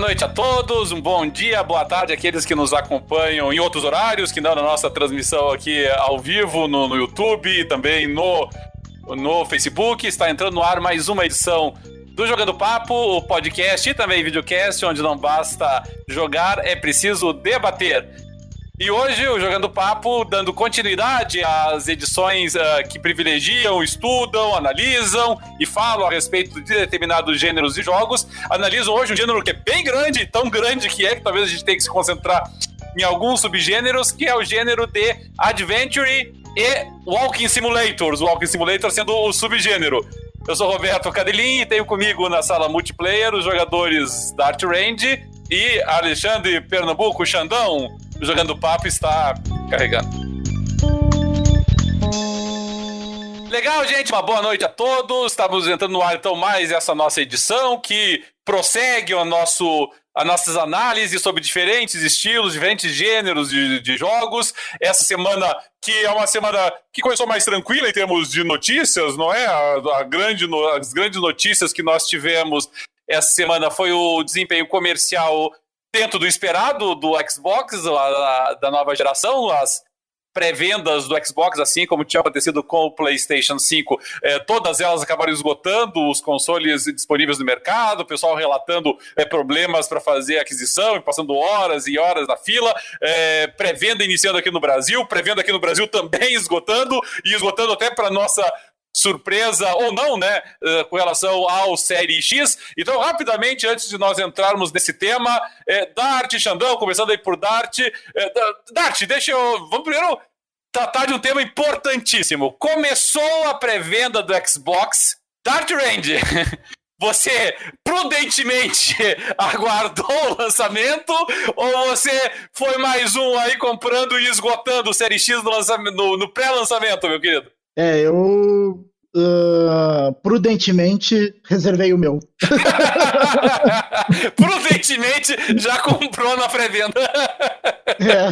noite a todos, um bom dia, boa tarde àqueles que nos acompanham em outros horários, que não na nossa transmissão aqui ao vivo no, no YouTube e também no, no Facebook. Está entrando no ar mais uma edição do Jogando Papo, o podcast e também videocast, onde não basta jogar, é preciso debater. E hoje, o Jogando Papo, dando continuidade às edições uh, que privilegiam, estudam, analisam e falam a respeito de determinados gêneros de jogos. Analisam hoje um gênero que é bem grande, tão grande que é que talvez a gente tenha que se concentrar em alguns subgêneros, que é o gênero de Adventure e Walking Simulators. Walking Simulator sendo o subgênero. Eu sou Roberto Cadelin e tenho comigo na sala multiplayer os jogadores Dart Range e Alexandre Pernambuco Xandão jogando papo está carregando. Legal, gente. Uma boa noite a todos. Estamos entrando no ar então mais essa nossa edição que prossegue o nosso as nossas análises sobre diferentes estilos, diferentes gêneros de, de, jogos. Essa semana, que é uma semana que começou mais tranquila em termos de notícias, não é? A, a grande, as grandes notícias que nós tivemos essa semana foi o desempenho comercial dentro do esperado do Xbox, a, da nova geração, as pré-vendas do Xbox, assim como tinha acontecido com o PlayStation 5, eh, todas elas acabaram esgotando os consoles disponíveis no mercado, o pessoal relatando eh, problemas para fazer aquisição e passando horas e horas na fila, eh, pré-venda iniciando aqui no Brasil, pré-venda aqui no Brasil também esgotando e esgotando até para nossa surpresa ou não, né, uh, com relação ao Série X. Então, rapidamente, antes de nós entrarmos nesse tema, é, Dart, Xandão, começando aí por Dart. É, Dart, deixa eu. Vamos primeiro tratar de um tema importantíssimo. Começou a pré-venda do Xbox. Dart Range. Você prudentemente aguardou o lançamento ou você foi mais um aí comprando e esgotando o Série X no, no, no pré-lançamento, meu querido? É, eu uh, prudentemente reservei o meu. prudentemente já comprou na pré-venda. é.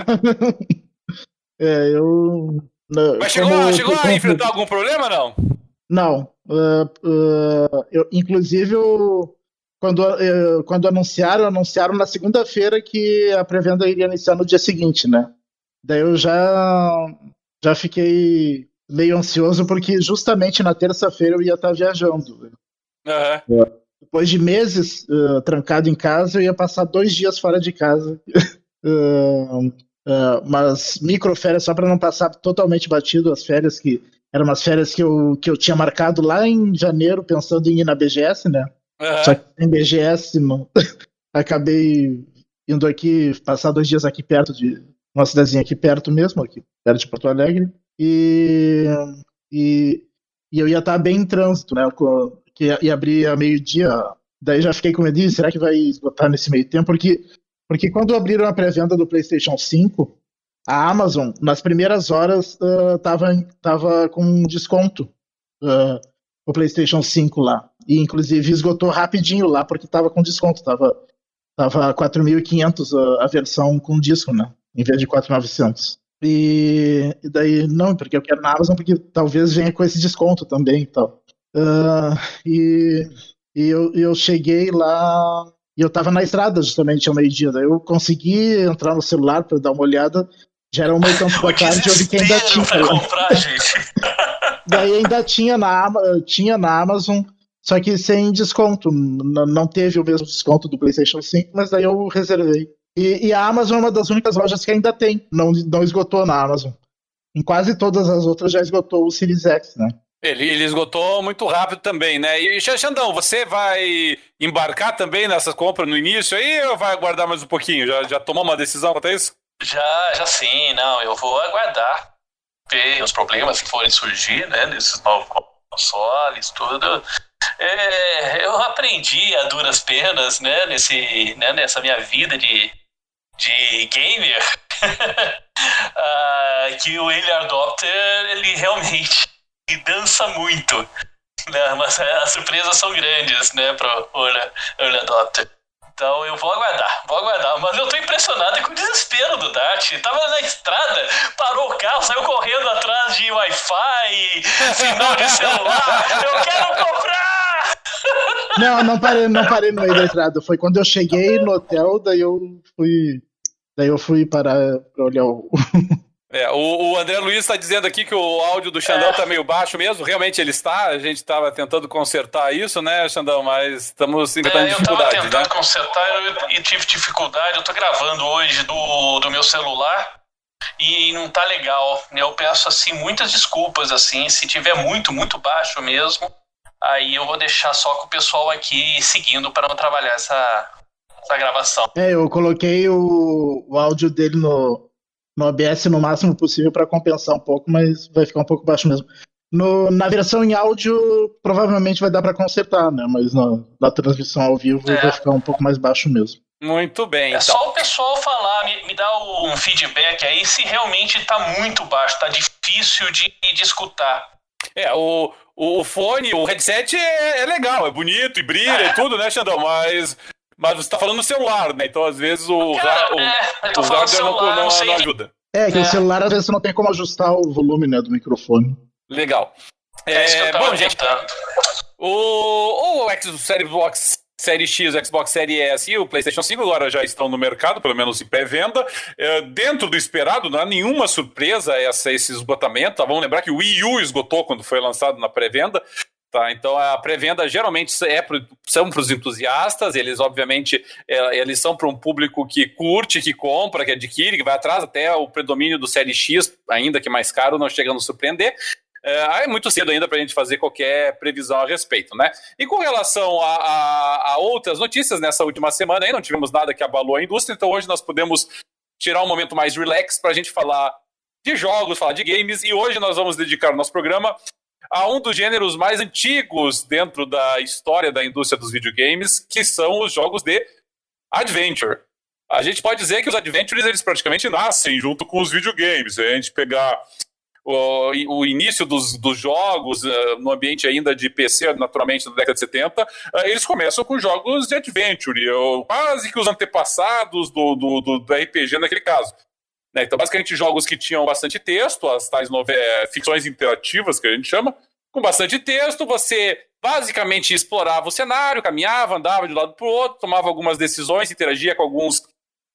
é, eu. Mas chegou, como, chegou a enfrentar algum problema, não? Não. Uh, uh, eu, inclusive, eu, quando, uh, quando anunciaram, anunciaram na segunda-feira que a pré-venda iria iniciar no dia seguinte, né? Daí eu já, já fiquei meio ansioso porque justamente na terça-feira eu ia estar viajando. Uhum. Depois de meses uh, trancado em casa, eu ia passar dois dias fora de casa. uh, uh, mas microférias só para não passar totalmente batido as férias que eram umas férias que eu, que eu tinha marcado lá em janeiro pensando em ir na BGS, né? Uhum. Só que em BGS não. acabei indo aqui passar dois dias aqui perto de uma cidadezinha aqui perto mesmo, aqui perto de Porto Alegre e, e, e eu ia estar bem em trânsito, né? Que ia abrir a meio-dia. Daí já fiquei com medo, será que vai esgotar nesse meio tempo? Porque, porque quando abriram a pré-venda do PlayStation 5, a Amazon, nas primeiras horas, uh, tava, tava com desconto uh, o PlayStation 5 lá. E inclusive esgotou rapidinho lá, porque tava com desconto. Tava, tava 4.500 a, a versão com disco, né? Em vez de 4.900. E, e, daí, não, porque eu quero na Amazon, porque talvez venha com esse desconto também e tal. Uh, e, e eu, eu cheguei lá e eu tava na estrada justamente ao meio-dia. Daí eu consegui entrar no celular para dar uma olhada. Já era uma e tanto da tarde, eu vi que ainda tinha. Comprar, daí ainda tinha na, tinha na Amazon, só que sem desconto. Não teve o mesmo desconto do PlayStation 5, mas daí eu reservei. E, e, a Amazon é uma das únicas lojas que ainda tem, não, não esgotou na Amazon. Em quase todas as outras já esgotou o Series X, né? Ele, ele esgotou muito rápido também, né? E Xandão, você vai embarcar também nessa compra no início aí ou vai aguardar mais um pouquinho? Já, já tomou uma decisão quanto a isso? Já, já sim, não. Eu vou aguardar ver os problemas que forem surgir, né? Nesses novos consoles, tudo. É, eu aprendi a duras penas, né? Nesse, né, nessa minha vida de de gamer uh, que o Early Adopter ele realmente dança muito. Né? Mas as surpresas são grandes né, para o Early Adopter. Então eu vou aguardar, vou aguardar. Mas eu tô impressionado com o desespero do Dart. Tava na estrada, parou o carro, saiu correndo atrás de Wi-Fi, sinal de celular. Eu quero comprar! Não, não parei, não parei no meio da entrada. Foi quando eu cheguei no hotel, daí eu fui. Daí eu fui parar pra olhar o. É, o, o, André Luiz está dizendo aqui que o áudio do Xandão está é. meio baixo mesmo. Realmente ele está. A gente estava tentando consertar isso, né, Xandão? Mas estamos enfrentando é, dificuldade. Eu estava tentando né? consertar e tive dificuldade. Eu estou gravando hoje do, do meu celular e não tá legal. Eu peço assim muitas desculpas assim, se tiver muito, muito baixo mesmo, aí eu vou deixar só com o pessoal aqui seguindo para não trabalhar essa, essa gravação. É, eu coloquei o, o áudio dele no no OBS no máximo possível para compensar um pouco, mas vai ficar um pouco baixo mesmo. No, na versão em áudio, provavelmente vai dar para consertar, né? Mas na, na, transmissão ao vivo é. vai ficar um pouco mais baixo mesmo. Muito bem. É então. só o pessoal falar, me, me dá um feedback aí se realmente está muito baixo, está difícil de, de escutar. É, o, o fone, o headset é, é legal, é bonito e brilha é. e tudo, né, Xandão? Mas mas você tá falando no celular, né? Então, às vezes, o, Cara, o, é, o hardware não, não, não, não, ajuda. É, que é. o celular, às vezes, você não tem como ajustar o volume né, do microfone. Legal. É, é bom, gente, o, o Xbox Série X, o Xbox Série S e o PlayStation 5 agora já estão no mercado, pelo menos em pré-venda. É, dentro do esperado, não há nenhuma surpresa essa, esse esgotamento. Tá? Vamos lembrar que o Wii U esgotou quando foi lançado na pré-venda. Tá, então a pré-venda geralmente é pro, são para os entusiastas, eles obviamente é, eles são para um público que curte, que compra, que adquire, que vai atrás até o predomínio do Série X, ainda que mais caro, não chegando a surpreender. É, é muito cedo ainda para a gente fazer qualquer previsão a respeito, né? E com relação a, a, a, outras notícias, nessa última semana aí não tivemos nada que abalou a indústria, então hoje nós podemos tirar um momento mais relax para a gente falar de jogos, falar de games, e hoje nós vamos dedicar o nosso programa a um dos gêneros mais antigos dentro da história da indústria dos videogames, que são os jogos de adventure. A gente pode dizer que os adventures eles praticamente nascem junto com os videogames. Se a gente pegar o, o início dos, dos jogos uh, no ambiente ainda de PC, naturalmente, na década de 70, uh, eh, eles começam com jogos de adventure, ou quase que os antepassados do, do, do, do RPG naquele caso. Né? Então, basicamente, jogos que tinham bastante texto, as tais é, ficções interativas, que a gente chama, com bastante texto, você basicamente explorava o cenário, caminhava, andava de um lado para o outro, tomava algumas decisões, interagia com alguns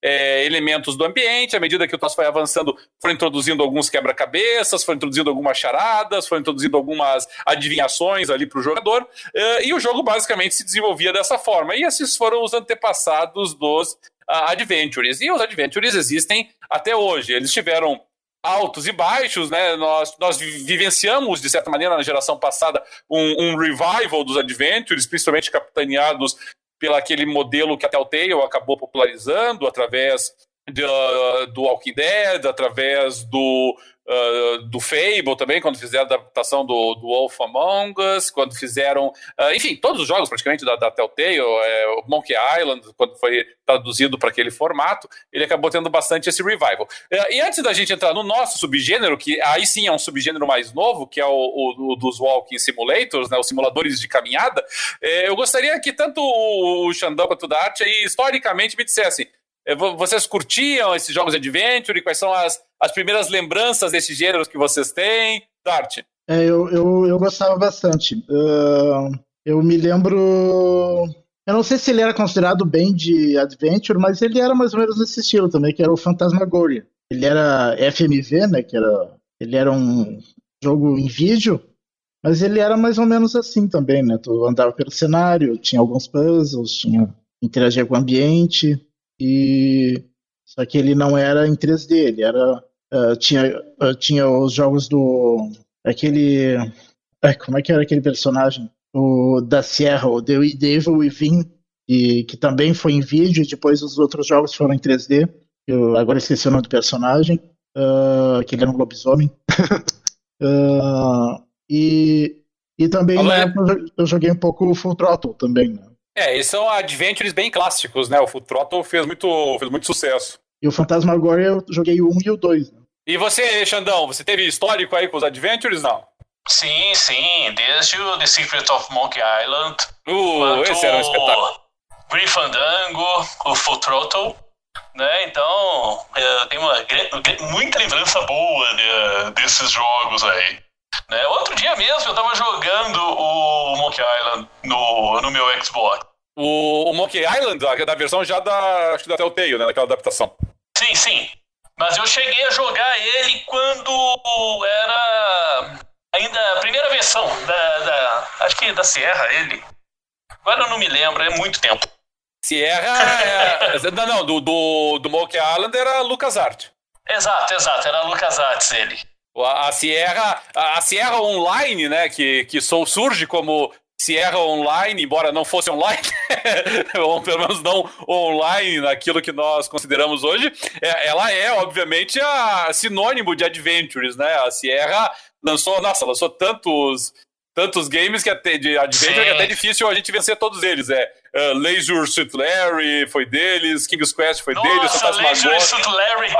é, elementos do ambiente. À medida que o troço foi avançando, foram introduzindo alguns quebra-cabeças, foram introduzindo algumas charadas, foram introduzindo algumas adivinhações ali para o jogador. É, e o jogo basicamente se desenvolvia dessa forma. E esses foram os antepassados dos uh, adventures. E os adventures existem até hoje. Eles tiveram altos e baixos, né? Nós, nós vivenciamos, de certa maneira, na geração passada, um, um revival dos adventures, principalmente capitaneados pelo aquele modelo que a Telltale acabou popularizando através de, uh, do Walking Dead, através do uh, do Fable também, quando fizeram a adaptação do, do Wolf Among Us, quando fizeram, uh, enfim, todos os jogos praticamente da, da Telltale, é, Monkey Island, quando foi traduzido para aquele formato, ele acabou tendo bastante esse revival. Uh, e antes da gente entrar no nosso subgênero, que aí sim é um subgênero mais novo, que é o, o, o dos Walking Simulators, né, os simuladores de caminhada, eh, eu gostaria que tanto o Xandão quanto o Dart aí, historicamente, me dissessem vocês curtiam esses jogos de adventure? Quais são as, as primeiras lembranças desses gêneros que vocês têm? Dart. É, eu, eu, eu gostava bastante. Uh, eu me lembro. Eu não sei se ele era considerado bem de adventure, mas ele era mais ou menos nesse estilo também, que era o Phantasmagoria. Ele era FMV, né? Que era, ele era um jogo em vídeo, mas ele era mais ou menos assim também, né? Tu andava pelo cenário, tinha alguns puzzles, tinha interagia com o ambiente. E só que ele não era em 3D, ele era uh, tinha uh, tinha os jogos do aquele uh, como é que era aquele personagem o da Sierra, o The, The Evil Within, e, que também foi em vídeo e depois os outros jogos foram em 3D. Eu agora esqueci o nome do personagem, que ele era um lobisomem. e, e também época eu joguei um pouco o Full Throttle também. Né? É, eles são adventures bem clássicos, né? O Full Throttle fez muito, fez muito sucesso. E o Fantasma agora eu joguei o 1 e o 2. Né? E você, Xandão, você teve histórico aí com os adventures, não? Sim, sim, desde o The Secret of Monkey Island. Uh, esse era um espetáculo. Fandango, o Full Throttle. Né? Então, eu tenho uma muita lembrança boa de, desses jogos aí. Né? Outro dia mesmo eu tava jogando o Monkey Island no, no meu Xbox. O, o Monkey Island, da, versão já da, acho que da Telltale, né? Daquela adaptação. Sim, sim. Mas eu cheguei a jogar ele quando era ainda a primeira versão da, da acho que da Sierra, ele. Agora eu não me lembro, é muito tempo. Sierra é, não, não, do, do, do Monkey Island era LucasArts. Exato, exato, era LucasArts ele. A Sierra, a Sierra Online, né, que, que surge como Sierra Online, embora não fosse online, ou pelo menos não online naquilo que nós consideramos hoje, é, ela é, obviamente, a sinônimo de Adventures, né? A Sierra lançou, nossa, lançou tantos tantos games que até, de Adventure Sim. que é até difícil a gente vencer todos eles. É uh, Laser Suit Larry foi deles, King's Quest foi Nossa, deles, Laser Suit Larry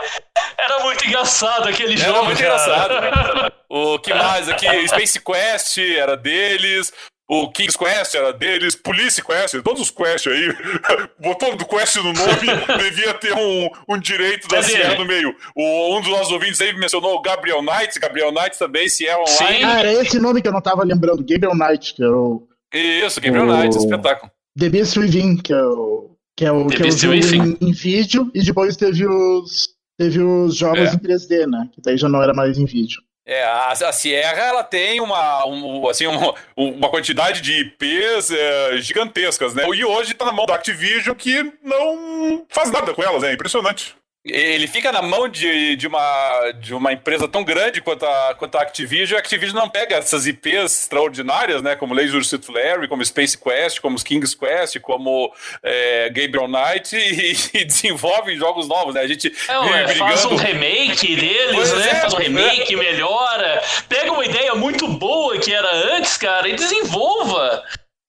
era muito engraçado aquele era jogo. Era muito cara. engraçado. o que mais aqui? Space Quest era deles. O King's Quest era deles, Police Quest, todos os Quest aí, botou do Quest no nome, devia ter um, um direito da Sierra no meio. O, um dos nossos ouvintes aí mencionou o Gabriel Knight, Gabriel Knight também, Sierra Online. Sim. Ah, era esse nome que eu não tava lembrando, Gabriel Knight, que é o... Isso, Gabriel o... Knight, espetáculo. The Beast Within, que é o, que é o, que é o jogo em, em, vídeo, e depois teve os, teve os jogos é. em 3D, né, que daí já não era mais em vídeo. É, a, a Sierra ela tem uma, um, assim, uma, uma quantidade de IPs é, gigantescas, né? E hoje tá na mão da Activision que não faz nada com elas, é impressionante ele fica na mão de, de, uma, de uma empresa tão grande quanto a, quanto a Activision, a Activision não pega essas IPs extraordinárias, né, como Laser Suit Larry, como Space Quest, como King's Quest, como é, Gabriel Knight, e, e, desenvolve jogos novos, né, a gente é, faz um remake deles, né, é, faz um remake, é. melhora, pega uma ideia muito boa que era antes, cara, e desenvolva,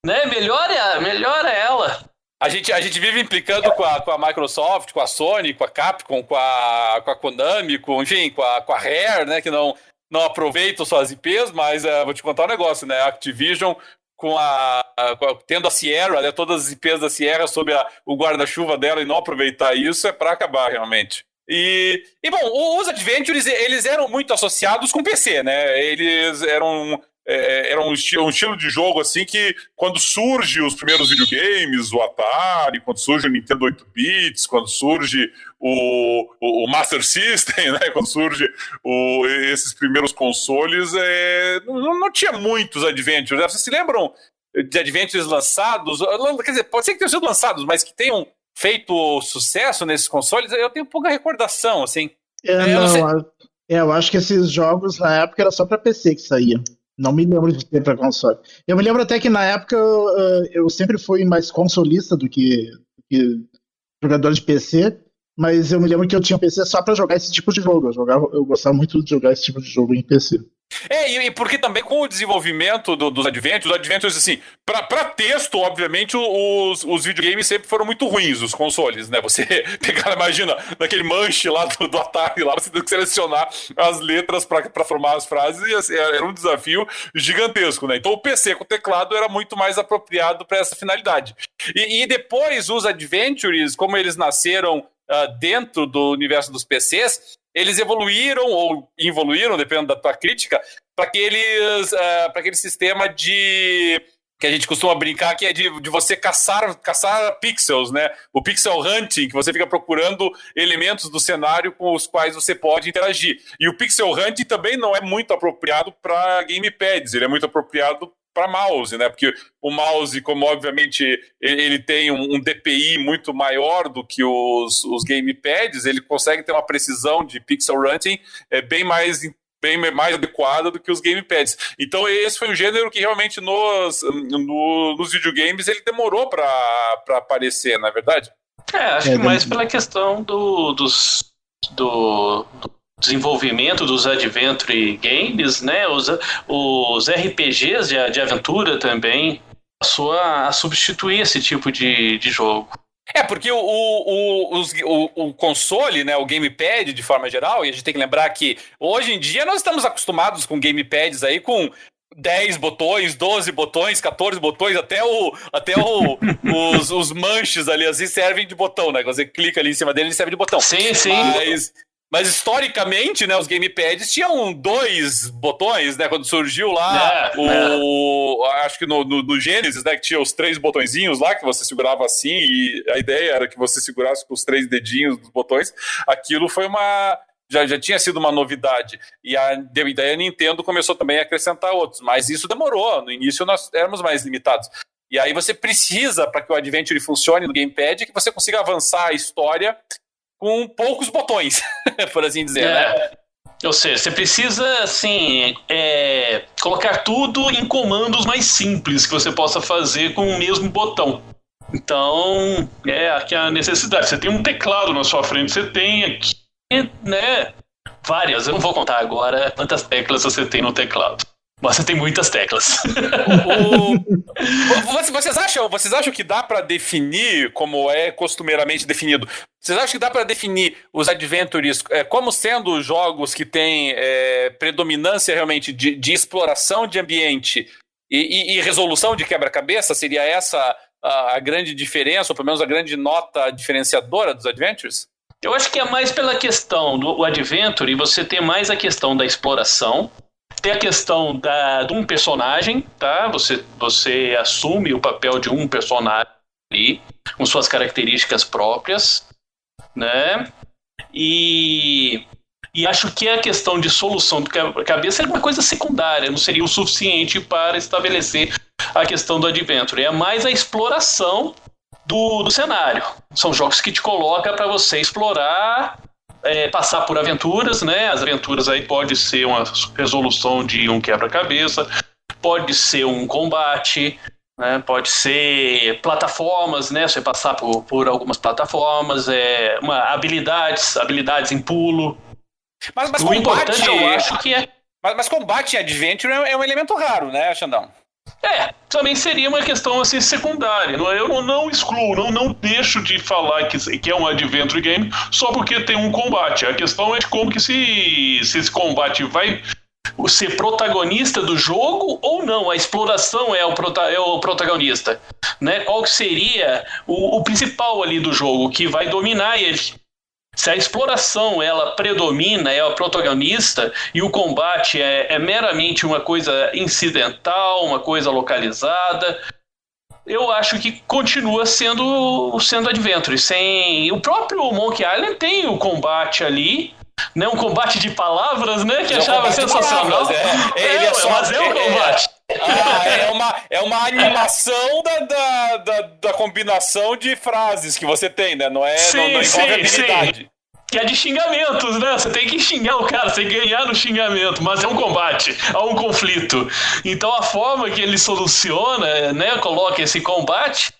né, melhora, melhora ela. A gente, a gente vive implicando com a, com a Microsoft, com a Sony, com a Capcom, com a, com a Konami, com, enfim, com a, com a Rare, né, que não, não aproveitam suas IPs, mas uh, vou te contar um negócio, né, a Activision com a, a, tendo a Sierra, né, todas as IPs da Sierra sob a, o guarda-chuva dela e não aproveitar isso é para acabar realmente. E, e bom, os Adventures eles eram muito associados com PC, né? Eles eram é, é, era um estilo, um estilo de jogo assim que quando surge os primeiros videogames, o Atari, quando surge o Nintendo 8 bits, quando surge o, o, o Master System, né, quando surge o, esses primeiros consoles, é, não, não, tinha muitos adventures. Né? Vocês se lembram de adventures lançados? Quer dizer, pode ser que tenham sido lançados, mas que tenham feito sucesso nesses consoles. Eu tenho pouca recordação, assim. É, eu não, não é, eu acho que esses jogos na época era só para PC que saía. Não me lembro de ter para console. Eu me lembro até que na época uh, eu sempre fui mais consolista do que, do que, jogador de PC, mas eu me lembro que eu tinha PC só para jogar esse tipo de jogo. Eu, jogava, eu gostava muito de jogar esse tipo de jogo em PC. É, e, porque também com o desenvolvimento do, dos Adventures, os Adventures, assim, para texto, obviamente, os, os videogames sempre foram muito ruins, os consoles, né? Você pegar, imagina, naquele manche lá do, do Atari, lá, você tem que selecionar as letras para formar as frases, e assim, era um desafio gigantesco, né? Então o PC com teclado era muito mais apropriado para essa finalidade. E, e, depois os Adventures, como eles nasceram uh, dentro do universo dos PCs, eles evoluíram ou evoluíram, dependendo da tua crítica, para aqueles, uh, para aquele sistema de que a gente costuma brincar que é de, de você caçar, caçar pixels, né? O pixel hunting, que você fica procurando elementos do cenário com os quais você pode interagir. E o pixel hunting também não é muito apropriado para gamepads, ele é muito apropriado para mouse, né? Porque o mouse, como obviamente ele tem um, DPI muito maior do que os, os gamepads, ele consegue ter uma precisão de pixel hunting é, bem mais bem mais adequada do que os gamepads. Então esse foi um gênero que realmente nos, no, nos videogames ele demorou para aparecer, não é verdade? É, acho que é, mais pela questão do, dos, do, do desenvolvimento dos adventure games, né? Os, os RPGs de, de aventura também passou a, a substituir esse tipo de, de jogo. É, porque o, o, o, o, console, né, o gamepad de forma geral, e a gente tem que lembrar que hoje em dia nós estamos acostumados com gamepads aí com 10 botões, 12 botões, 14 botões, até o até o, os, os manches ali assim servem de botão, né? Você clica ali em cima dele, ele serve de botão. Sim, sim. Mas Mas historicamente, né, os gamepads tinham dois botões, né? Quando surgiu lá é, o. É. Acho que no, no, no, Genesis, né? Que tinha os três botõezinhos lá que você segurava assim, e a ideia era que você segurasse com os três dedinhos dos botões. Aquilo foi uma. Já, já tinha sido uma novidade. E a, daí a Nintendo começou também a acrescentar outros. Mas isso demorou. No início nós éramos mais limitados. E aí você precisa, para que o Adventure funcione no Gamepad, que você consiga avançar a história com poucos botões, por assim dizer, né? é. né? Ou seja, você precisa, assim, é, colocar tudo em comandos mais simples que você possa fazer com o mesmo botão. Então, é aqui a necessidade. Você tem um teclado na sua frente, você tem aqui, né? Várias, eu não vou contar agora quantas teclas você tem no teclado. Você tem muitas teclas. o... vocês, acham, vocês acham que dá para definir, como é costumeiramente definido, vocês acham que dá para definir os adventures é, como sendo jogos que têm é, predominância realmente de, de, exploração de ambiente e, e, e resolução de quebra-cabeça? Seria essa a, a, grande diferença, ou pelo menos a grande nota diferenciadora dos adventures? Eu acho que é mais pela questão do adventure, você tem mais a questão da exploração, tem a questão da, de um personagem, tá? Você, você assume o papel de um personagem ali, com suas características próprias, né? E, e acho que a questão de solução do cabeça é uma coisa secundária, não seria o suficiente para estabelecer a questão do adventure. É mais a exploração do, do cenário. São jogos que te colocam para você explorar é, passar por aventuras, né? As aventuras aí pode ser uma resolução de um quebra-cabeça, pode ser um combate, né? Pode ser plataformas, né? Você passar por, por algumas plataformas, é, uma, habilidades, habilidades em pulo. Mas, mas o combate, importante eu acho que é. Mas, mas combate em adventure é, é um elemento raro, né, Xandão? É, também seria uma questão assim secundária. Eu não, excluo, não, não deixo de falar que, que é um adventure game só porque tem um combate. A questão é como que se, se esse combate vai ser protagonista do jogo ou não. A exploração é o, prota é o protagonista. Né? Qual seria o, o principal ali do jogo que vai dominar ele? Se a exploração ela predomina, é a protagonista, e o combate é, é meramente uma coisa incidental, uma coisa localizada, eu acho que continua sendo sendo Adventure. Sem o próprio Monkey Island tem o combate ali, né? Um combate de palavras, né? Que é achava sensacional. Palavras, é. É, é, só, mas é um é, combate. Ah, é, uma, é uma animação da, da, da, da, combinação de frases que você tem, né? Não é sim, não, não envolve sim, habilidade. Sim. Que é de xingamentos, né? Você tem que xingar o cara, você tem que ganhar no xingamento, mas é um combate, há um conflito. Então a forma que ele soluciona, né? Coloca esse combate.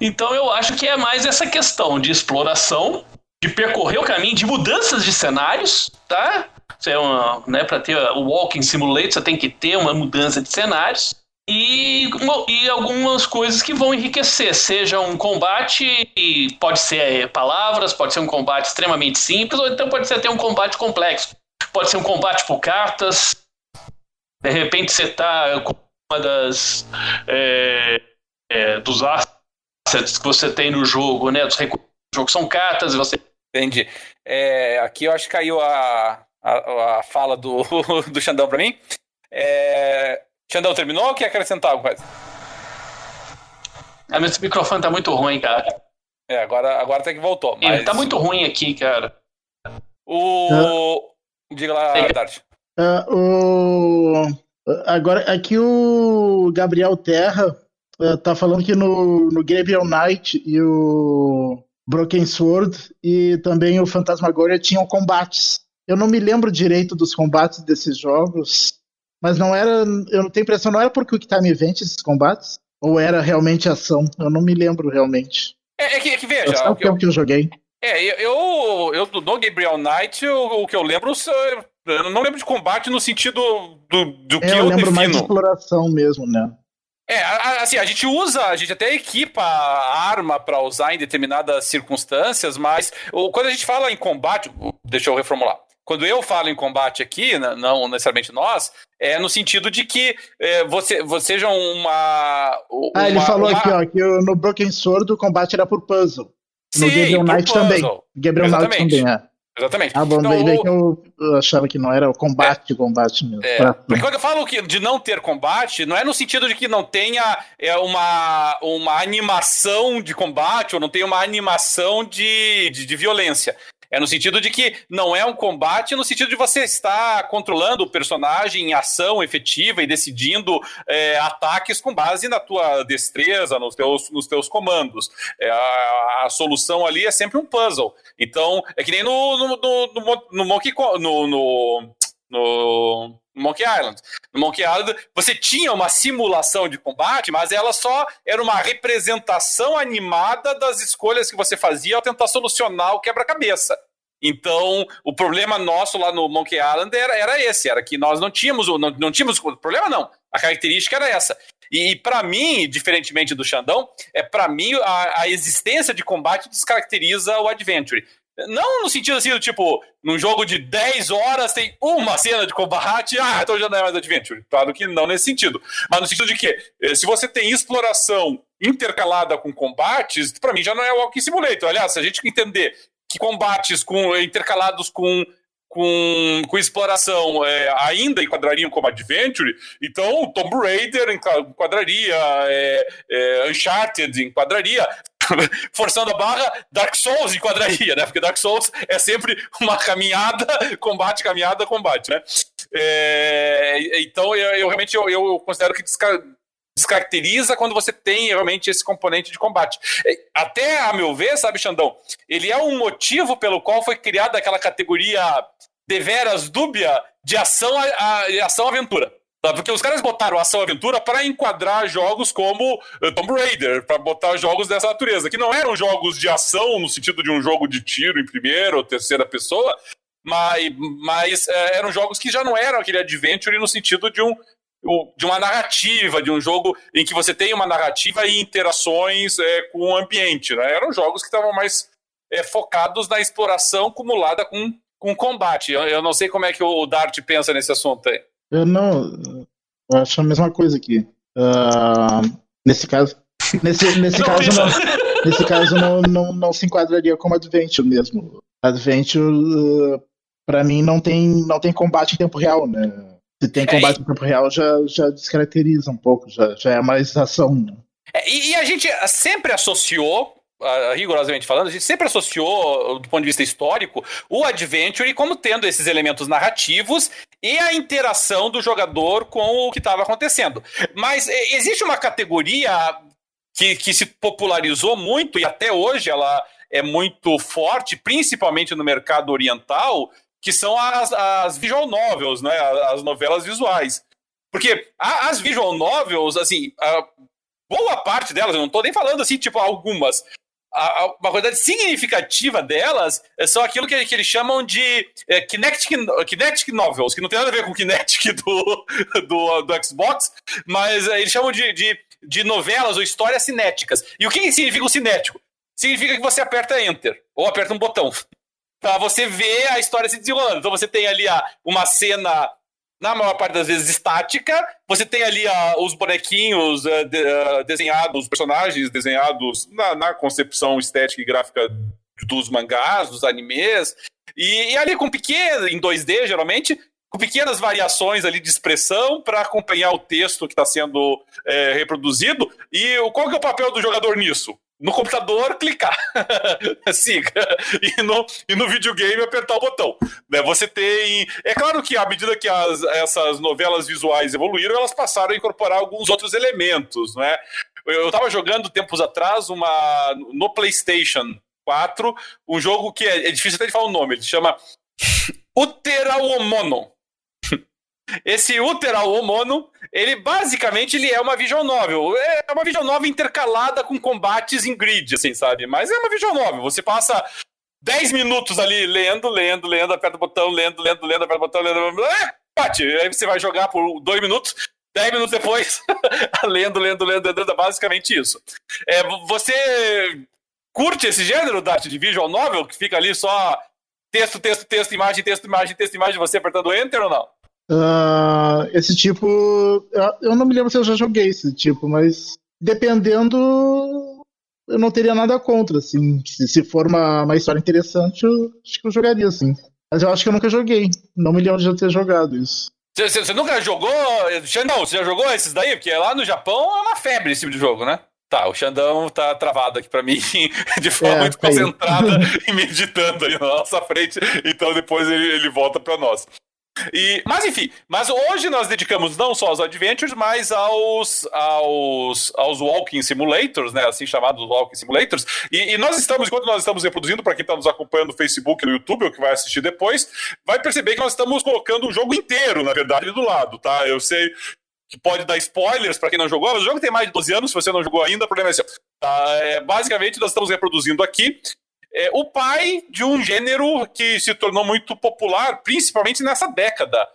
Então eu acho que é mais essa questão de exploração, de percorrer o caminho, de mudanças de cenários, tá? É uma, né, para ter o Walking Simulator, você tem que ter uma mudança de cenários. E, e algumas coisas que vão enriquecer, seja um combate, pode ser é, palavras, pode ser um combate extremamente simples, ou então pode ser até um combate complexo. Pode ser um combate por cartas, de repente você está com uma das. É, é, dos assets que você tem no jogo, né? Dos recursos do jogo são cartas e você. Entendi. É, aqui eu acho que caiu a, a, a fala do, do Xandão para mim. É, Xandão, terminou ou quer acrescentar alguma coisa? Ah, meu microfone tá muito ruim, cara. É, agora, agora até que voltou. Mas... Ele tá muito ruim aqui, cara. O. Diga lá, Dart. Uh, o... Agora, aqui o Gabriel Terra uh, tá falando que no, no Gabriel Knight e o Broken Sword e também o Fantasmagoria tinham combates. Eu não me lembro direito dos combates desses jogos. Mas não era. Eu não tenho impressão, não era por Quick Time Event esses combates? Ou era realmente ação? Eu não me lembro realmente. É, é, que, é que, veja. É o tempo que eu joguei. É, eu, eu, eu no Gabriel Knight, o, o que eu lembro. Eu não lembro de combate no sentido do, do que é, eu, eu lembro defino. mais de exploração mesmo, né? É, assim, a gente usa, a gente até equipa a arma para usar em determinadas circunstâncias, mas quando a gente fala em combate, deixa eu reformular. Quando eu falo em combate aqui, não necessariamente nós, é no sentido de que é, você, você seja uma, uma. Ah, ele falou uma... aqui, ó, que no Broken Sword o combate era por puzzle. Sim, no Gabriel Knight também. Gabriel Knight também, é. Exatamente. Ah, bom, então, daí, que eu, eu, achava que não era o combate, é, combate mesmo. É, porque quando eu falo que, de não ter combate, não é no sentido de que não tenha é, uma, uma animação de combate ou não tenha uma animação de, de, de violência. É no sentido de que não é um combate, no sentido de você estar controlando o personagem em ação efetiva e decidindo é, ataques com base na tua destreza, nos teus, nos teus comandos. É, a, a, solução ali é sempre um puzzle. Então, é que nem no, no, no, no, no Monkey no, no, no Monkey Island. No Monkey Island, você tinha uma simulação de combate, mas ela só era uma representação animada das escolhas que você fazia ao tentar solucionar o quebra-cabeça. Então, o problema nosso lá no Monkey Island era, era esse, era que nós não tínhamos, não, não tínhamos, problema não, a característica era essa. E, para mim, diferentemente do Xandão, é para mim a, a, existência de combate descaracteriza o Adventure. Não no sentido assim, do tipo, num jogo de 10 horas tem uma cena de combate, ah, então já não é mais Adventure. Claro que não nesse sentido. Mas no sentido de que, eh, se você tem exploração intercalada com combates, para mim já não é Walking Simulator. Aliás, se a gente entender que combates com, intercalados com com, com exploração é, ainda enquadrariam como Adventure, então Tomb Raider enquadraria, é, é, Uncharted enquadraria, forçando a barra, Dark Souls enquadraria, né? Porque Dark Souls é sempre uma caminhada, combate, caminhada, combate, né? É, então, eu, eu realmente eu, eu, considero que descaracteriza quando você tem realmente esse componente de combate. É, até, a meu ver, sabe, Xandão, ele é um motivo pelo qual foi criada aquela categoria deveras dúbia de ação a, a ação aventura. Porque os caras botaram ação aventura para enquadrar jogos como eh, Tomb Raider, para botar jogos dessa natureza, que não eram jogos de ação no sentido de um jogo de tiro em primeira ou terceira pessoa, mas, mas é, eram jogos que já não eram aquele adventure no sentido de um de uma narrativa, de um jogo em que você tem uma narrativa e interações é, com o ambiente. Né? Eram jogos que estavam mais é, focados na exploração acumulada com, com combate. Eu, eu, não sei como é que o Dart pensa nesse assunto aí. Eu não. Eu acho a mesma coisa aqui. Uh, nesse caso. Nesse, nesse não, caso, não, nesse caso não, não, não se enquadraria como Adventure mesmo. Adventure, uh, pra mim, não tem, não tem combate em tempo real, né? Se tem combate é, em tempo real, já, já descaracteriza um pouco, já, já é mais ação. Né? É, e, e, a gente sempre associou, rigorosamente falando, a gente sempre associou, do ponto de vista histórico, o Adventure como tendo esses elementos narrativos e a interação do jogador com o que estava acontecendo. Mas é, existe uma categoria que, que se popularizou muito e até hoje ela é muito forte, principalmente no mercado oriental, que são as, as visual novels, né? As novelas visuais. Porque as visual novels, assim, boa parte delas, eu não estou nem falando assim, tipo, algumas. A, a, uma quantidade significativa delas são aquilo que, que eles chamam de é, kinetic, kinetic novels, que não tem nada a ver com Kinetic do, do, do Xbox, mas é, eles chamam de, de, de novelas ou histórias cinéticas. E o que significa o cinético? Significa que você aperta Enter, ou aperta um botão para você ver a história se desenrolando. Então você tem ali a, uma cena, na maior parte das vezes, estática, você tem ali a, os bonequinhos uh, de, uh, desenhados, os personagens desenhados na, na, concepção estética e gráfica dos mangás, dos animes, e, e ali com pequeno, em 2D geralmente, com pequenas variações ali de expressão para acompanhar o texto que está sendo é, reproduzido. E qual que é o papel do jogador nisso? No computador, clicar. Siga. E no, e no videogame, apertar o botão. Né? Você tem. É claro que à medida que as, essas novelas visuais evoluíram, elas passaram a incorporar alguns outros elementos. Né? Eu estava jogando tempos atrás uma no PlayStation 4, um jogo que é, é difícil até de falar o nome, ele chama Uteraomono. Esse Uteral Homono, ele basicamente ele é uma visual novel. É uma visual novel intercalada com combates em grid, assim, sabe? Mas é uma visual novel. Você passa 10 minutos ali lendo, lendo, lendo, aperta o botão, lendo, lendo, lendo, aperta o botão, lendo, lendo, é, bate. Aí você vai jogar por 2 minutos, 10 minutos depois, lendo, lendo, lendo, lendo, é basicamente isso. É, você curte esse gênero, Dart, de visual novel, que fica ali só texto, texto, texto, imagem, texto, imagem, texto, imagem, você apertando Enter ou não? Uh, esse tipo. Eu não me lembro se eu já joguei esse tipo, mas dependendo. eu não teria nada contra, assim. Se, se for uma, uma história interessante, eu acho que eu jogaria, assim. Mas eu acho que eu nunca joguei. Não me lembro de eu ter jogado isso. Você, você nunca jogou. Xandão, você já jogou esses daí? Porque lá no Japão é uma febre esse tipo de jogo, né? Tá, o Xandão tá travado aqui pra mim, de forma é, muito concentrada e meditando aí na nossa frente. Então depois ele, ele volta pra nós. E, mas enfim, mas hoje nós dedicamos não só aos adventures, mas aos, aos, aos walking simulators, né, assim chamados walking simulators. E, e nós estamos, enquanto nós estamos reproduzindo, para quem está nos acompanhando no Facebook no YouTube, ou que vai assistir depois, vai perceber que nós estamos colocando o jogo inteiro, na verdade, do lado, tá? Eu sei que pode dar spoilers para quem não jogou, mas o jogo tem mais de 12 anos, se você não jogou ainda, o problema é seu. Tá? É, basicamente, nós estamos reproduzindo aqui é, o pai de um gênero que se tornou muito popular, principalmente nessa década,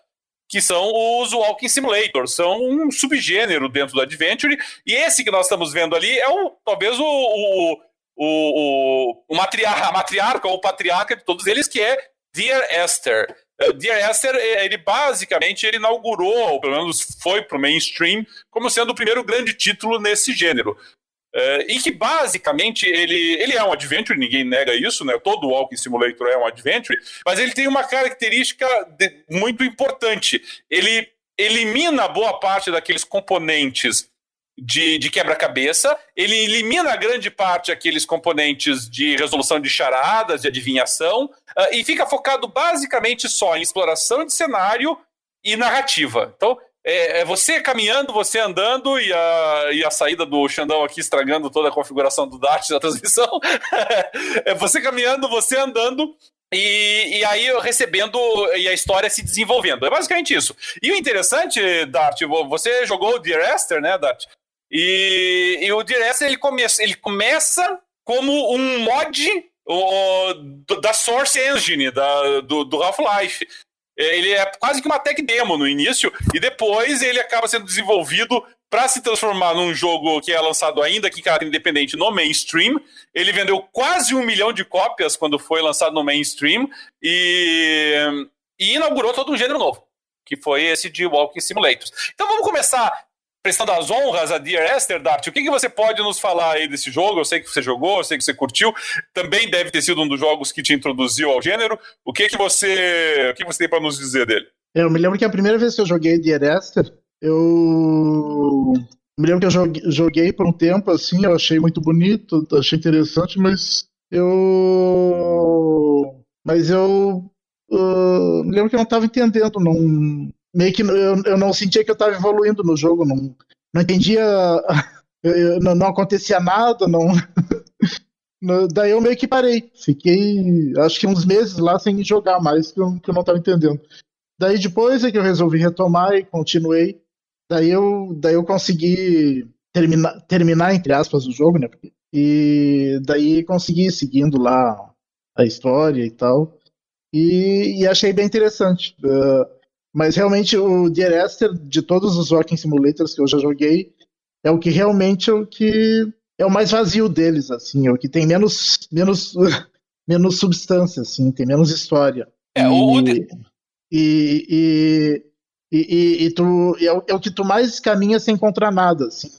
que são os Walking Simulators. São um subgênero dentro do Adventure, e esse que nós estamos vendo ali é o talvez o, o, o, o matriarca, a matriarca ou o patriarca de todos eles, que é Dear Esther. Uh, Dear Esther, ele basicamente ele inaugurou, ou pelo menos foi para o mainstream, como sendo o primeiro grande título nesse gênero. Uh, e que basicamente ele, ele é um adventure, ninguém nega isso, né? Todo Walking Simulator é um adventure, mas ele tem uma característica de, muito importante. Ele elimina boa parte daqueles componentes de, de quebra-cabeça, ele elimina grande parte daqueles componentes de resolução de charadas, de adivinhação, uh, e fica focado basicamente só em exploração de cenário e narrativa. Então, é, é, você caminhando, você andando e a, e a saída do Xandão aqui estragando toda a configuração do Dart da transmissão. é você caminhando, você andando e, e aí recebendo e a história se desenvolvendo. É basicamente isso. E o interessante, Dart, você jogou o Dear Esther, né, Dart? E, e o Dear Esther ele, come, ele começa como um mod o, da Source Engine, da, do, do Half-Life. É, ele é quase que uma tech demo no início, e depois ele acaba sendo desenvolvido para se transformar num jogo que é lançado ainda aqui em caráter independente no mainstream. Ele vendeu quase um milhão de cópias quando foi lançado no mainstream e, e inaugurou todo um gênero novo, que foi esse de Walking Simulators. Então vamos começar prestando as honras a Dear Esther, Dart, o que, que você pode nos falar aí desse jogo? Eu sei que você jogou, eu sei que você curtiu, também deve ter sido um dos jogos que te introduziu ao gênero. O que que você, o que você tem para nos dizer dele? Eu me lembro que a primeira vez que eu joguei Dear Esther, eu me lembro que eu joguei, joguei por um tempo assim, eu achei muito bonito, achei interessante, mas eu mas eu uh, me lembro que eu não estava entendendo, não meio que eu, eu não sentia que eu estava evoluindo no jogo, não, não entendia, não, não, acontecia nada, não. Daí eu meio que parei. Fiquei, acho que uns meses lá sem jogar mais, que eu, que eu não estava entendendo. Daí depois é que eu resolvi retomar e continuei. Daí eu, daí eu consegui terminar, terminar, entre aspas, o jogo, né? E daí consegui seguindo lá a história e tal. E, e achei bem interessante. Uh, mas realmente o Dear Esther, de todos os Walking Simulators que eu já joguei, é o que realmente é o que é o mais vazio deles, assim, é o que tem menos menos menos substância, assim, tem menos história. É, o e, e, e, e, e tu, é, é, o que tu mais caminha sem encontrar nada, assim.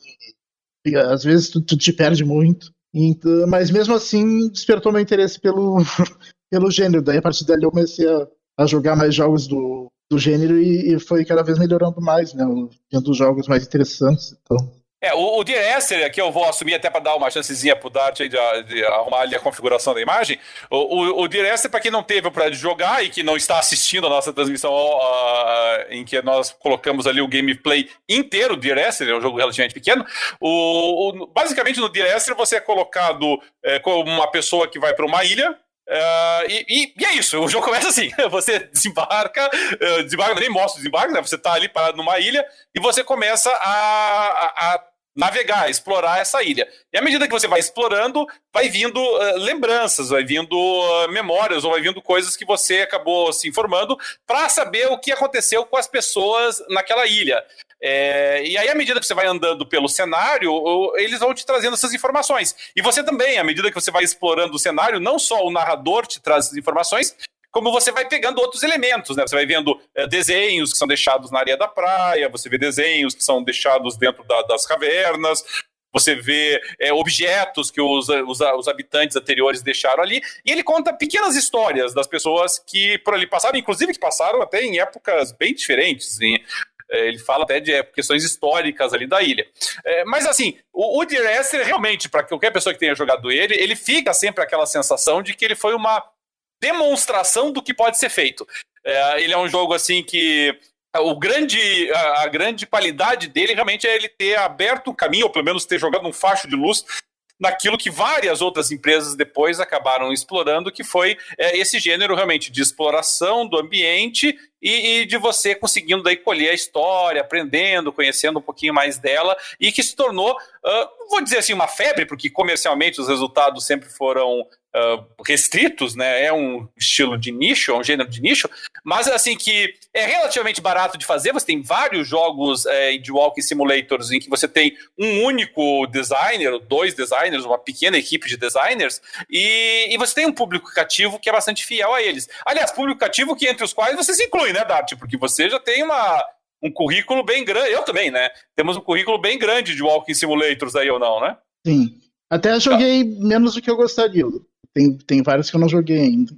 Às vezes tu, tu te perde muito. Então, mas mesmo assim despertou meu interesse pelo, pelo gênero. Daí a partir dali eu comecei a, a jogar mais jogos do, do gênero e, e, foi cada vez melhorando mais, né? Tendo jogos mais interessantes. Então. É, o, o Dear Esther, aqui eu vou assumir até para dar uma chancezinha pro Dart de, de, arrumar ali a configuração da imagem. O, o, o Dear Esther, para quem não teve o prazer de jogar e que não está assistindo a nossa transmissão uh, em que nós colocamos ali o gameplay inteiro do Dear Esther, é um jogo relativamente pequeno. O, o basicamente no Dear Esther você é colocado é, como uma pessoa que vai para uma ilha, Uh, e, e, e, é isso, o jogo começa assim: você desembarca, uh, desembarca, nem mostra o desembarque, né? Você está ali parado numa ilha e você começa a, a, a, navegar, explorar essa ilha. E à medida que você vai explorando, vai vindo uh, lembranças, vai vindo memórias, ou vai vindo coisas que você acabou se informando para saber o que aconteceu com as pessoas naquela ilha. É, e aí, à medida que você vai andando pelo cenário, eles vão te trazendo essas informações. E você também, à medida que você vai explorando o cenário, não só o narrador te traz essas informações, como você vai pegando outros elementos, né? Você vai vendo é, desenhos que são deixados na areia da praia, você vê desenhos que são deixados dentro da, das cavernas, você vê é, objetos que os, os, os, habitantes anteriores deixaram ali, e ele conta pequenas histórias das pessoas que por ali passaram, inclusive que passaram até em épocas bem diferentes. Em, ele fala até de é, questões históricas ali da ilha. É, mas assim, o, o Dear Esther, realmente, para qualquer pessoa que tenha jogado ele, ele fica sempre aquela sensação de que ele foi uma demonstração do que pode ser feito. É, ele é um jogo assim que o grande, a, grande qualidade dele realmente é ele ter aberto um caminho, ou pelo menos ter jogado um facho de luz naquilo que várias outras empresas depois acabaram explorando, que foi é, esse gênero realmente de exploração do ambiente e, e, de você conseguindo daí colher a história, aprendendo, conhecendo um pouquinho mais dela, e que se tornou, uh, vou dizer assim, uma febre, porque comercialmente os resultados sempre foram uh, restritos, né? É um estilo de nicho, é um gênero de nicho, mas assim que é relativamente barato de fazer. Você tem vários jogos é, de walking simulators em que você tem um único designer, dois designers, uma pequena equipe de designers, e, e você tem um público cativo que é bastante fiel a eles. Aliás, público cativo que entre os quais você se inclui, né, Dart? Porque você já tem uma um currículo bem grande, eu também, né? Temos um currículo bem grande de walking simulators aí ou não, né? Sim. Até joguei tá. menos do que eu gostaria. Tem, tem vários que eu não joguei ainda.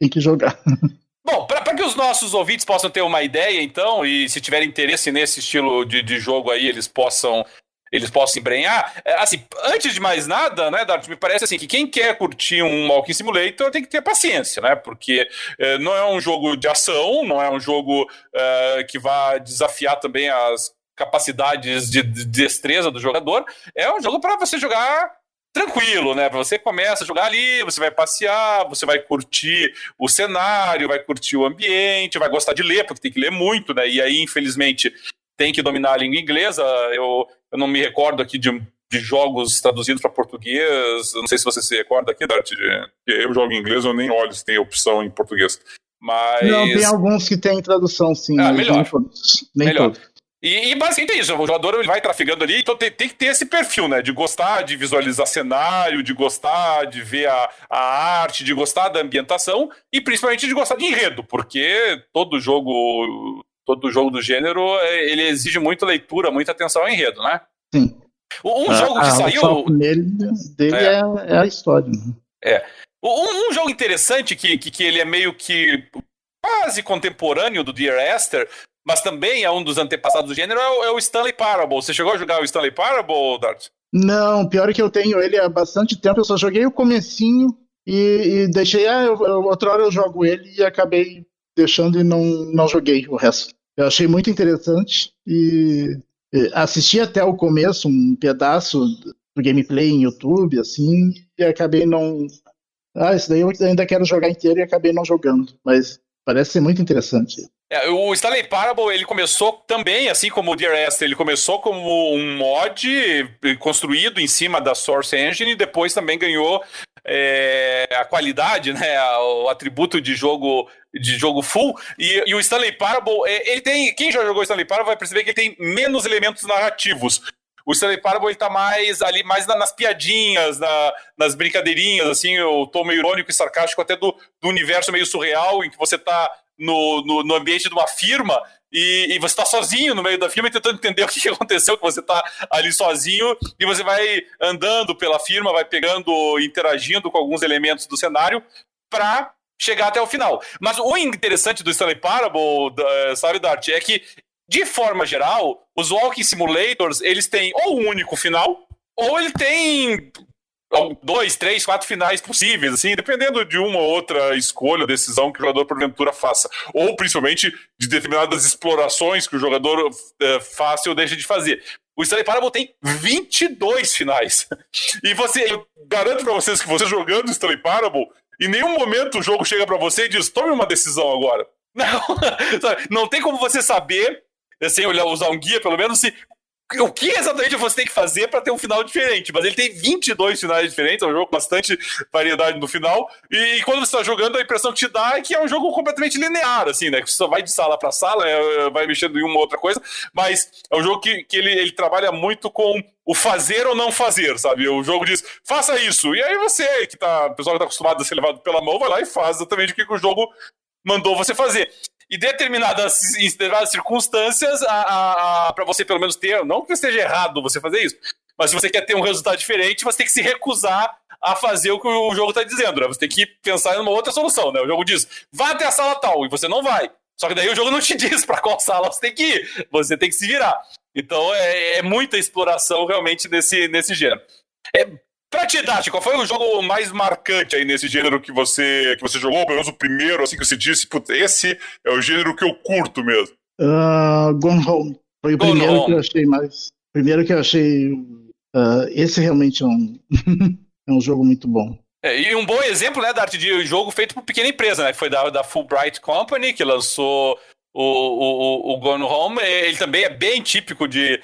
Tem que jogar. Bom, para que os nossos ouvintes possam ter uma ideia, então, e se tiverem interesse nesse estilo de, de jogo aí, eles possam eles possam embrenhar. É, assim, antes de mais nada, né, Dart, me parece assim que quem quer curtir um Walking Simulator tem que ter paciência, né? Porque é, não é um jogo de ação, não é um jogo é, que vai desafiar também as capacidades de, de destreza do jogador. É um jogo para você jogar tranquilo, né? Você começa a jogar ali, você vai passear, você vai curtir o cenário, vai curtir o ambiente, vai gostar de ler, porque tem que ler muito, né? E aí, infelizmente, tem que dominar a língua inglesa. Eu, eu não me recordo aqui de, de jogos traduzidos para português. Não sei se você se recorda aqui, Dart, eu jogo em inglês, eu nem olho se tem opção em português. Mas... Não, tem alguns que tem tradução, sim. Ah, melhor. Nem todos. Nem melhor. Todos. E, e, basicamente é isso, o jogador ele vai trafegando ali, então tem, tem, que ter esse perfil, né? De gostar de visualizar cenário, de gostar de ver a, a arte, de gostar da ambientação e principalmente de gostar de enredo, porque todo jogo, todo jogo do gênero, é, ele exige muita leitura, muita atenção ao enredo, né? Sim. Um jogo que ah, saiu. O nele, dele é. É, é. a história. Né? É. Um, um, jogo interessante que, que, que ele é meio que quase contemporâneo do Dear Esther mas também é um dos antepassados do gênero, é o, é o Stanley Parable. Você chegou a jogar o Stanley Parable, Dart? Não, pior é que eu tenho ele há bastante tempo, eu só joguei o comecinho e, e deixei, ah, eu, eu, outra hora eu jogo ele e acabei deixando e não, não joguei o resto. Eu achei muito interessante e, e assisti até o começo, um pedaço do gameplay em YouTube, assim, e acabei não. Ah, isso daí eu ainda quero jogar inteiro e acabei não jogando, mas parece ser muito interessante. É, o Stanley Parable ele começou também, assim como o Dear Esther, ele começou como um mod construído em cima da Source Engine e depois também ganhou é, a qualidade, né, o atributo de jogo de jogo full. E, e o Stanley Parable, é, ele tem, quem já jogou Stanley Parable vai perceber que ele tem menos elementos narrativos. O Stanley Parable ele tá mais ali, mais nas piadinhas, na, nas brincadeirinhas, assim, o tom meio irônico e sarcástico até do, do universo meio surreal, em que você tá no, no, no ambiente de uma firma e, e, você está sozinho no meio da firma tentando entender o que aconteceu, que você está ali sozinho e você vai andando pela firma, vai pegando, interagindo com alguns elementos do cenário para chegar até o final. Mas o interessante do Stanley Parable, sabe, Dart, é que, de forma geral, os Walking Simulators, eles têm ou um único final, ou ele tem dois, três, quatro finais possíveis, assim, dependendo de uma ou outra escolha, decisão que o jogador porventura faça, ou principalmente de determinadas explorações que o jogador é, faça ou deixe de fazer. O Stanley Parable tem 22 finais. E você, eu garanto para vocês que você jogando Stanley Parable, em nenhum momento o jogo chega para você e diz: tome uma decisão agora. Não, não tem como você saber, sem olhar, usar um guia, pelo menos, se o que exatamente você tem que fazer para ter um final diferente. Mas ele tem 22 finais diferentes, é um jogo com bastante variedade no final. E, quando você está jogando, a impressão que te dá é que é um jogo completamente linear, assim, né? Que você só vai de sala para sala, é, vai mexendo em uma ou outra coisa. Mas é um jogo que, que ele, ele trabalha muito com o fazer ou não fazer, sabe? O jogo diz, faça isso. E aí você, que tá, o pessoal que tá acostumado a ser levado pela mão, vai lá e faz exatamente o que o jogo mandou você fazer e determinadas, em determinadas circunstâncias, para você pelo menos ter, não que esteja errado você fazer isso, Mas se você quer ter um resultado diferente, você tem que se recusar a fazer o que o jogo está dizendo, né? Você tem que pensar em uma outra solução, né? O jogo diz, vá até a sala tal, e você não vai. Só que daí o jogo não te diz para qual sala você tem que ir. Você tem que se virar. Então é, é muita exploração realmente nesse, nesse gênero. É, Pra ti, Dati, qual foi o jogo mais marcante aí nesse gênero que você, que você jogou? Pelo menos o primeiro, assim, que você disse, putz, esse é o gênero que eu curto mesmo. Uh, Gone Home. Foi o Gone primeiro Home. que eu achei mais. Primeiro que eu achei. Uh, esse realmente é um, é um jogo muito bom. É, e um bom exemplo, né, Dart, de jogo feito por pequena empresa, né? Que foi da, da Fulbright Company, que lançou o, o, o Gone Home. Ele também é bem típico de,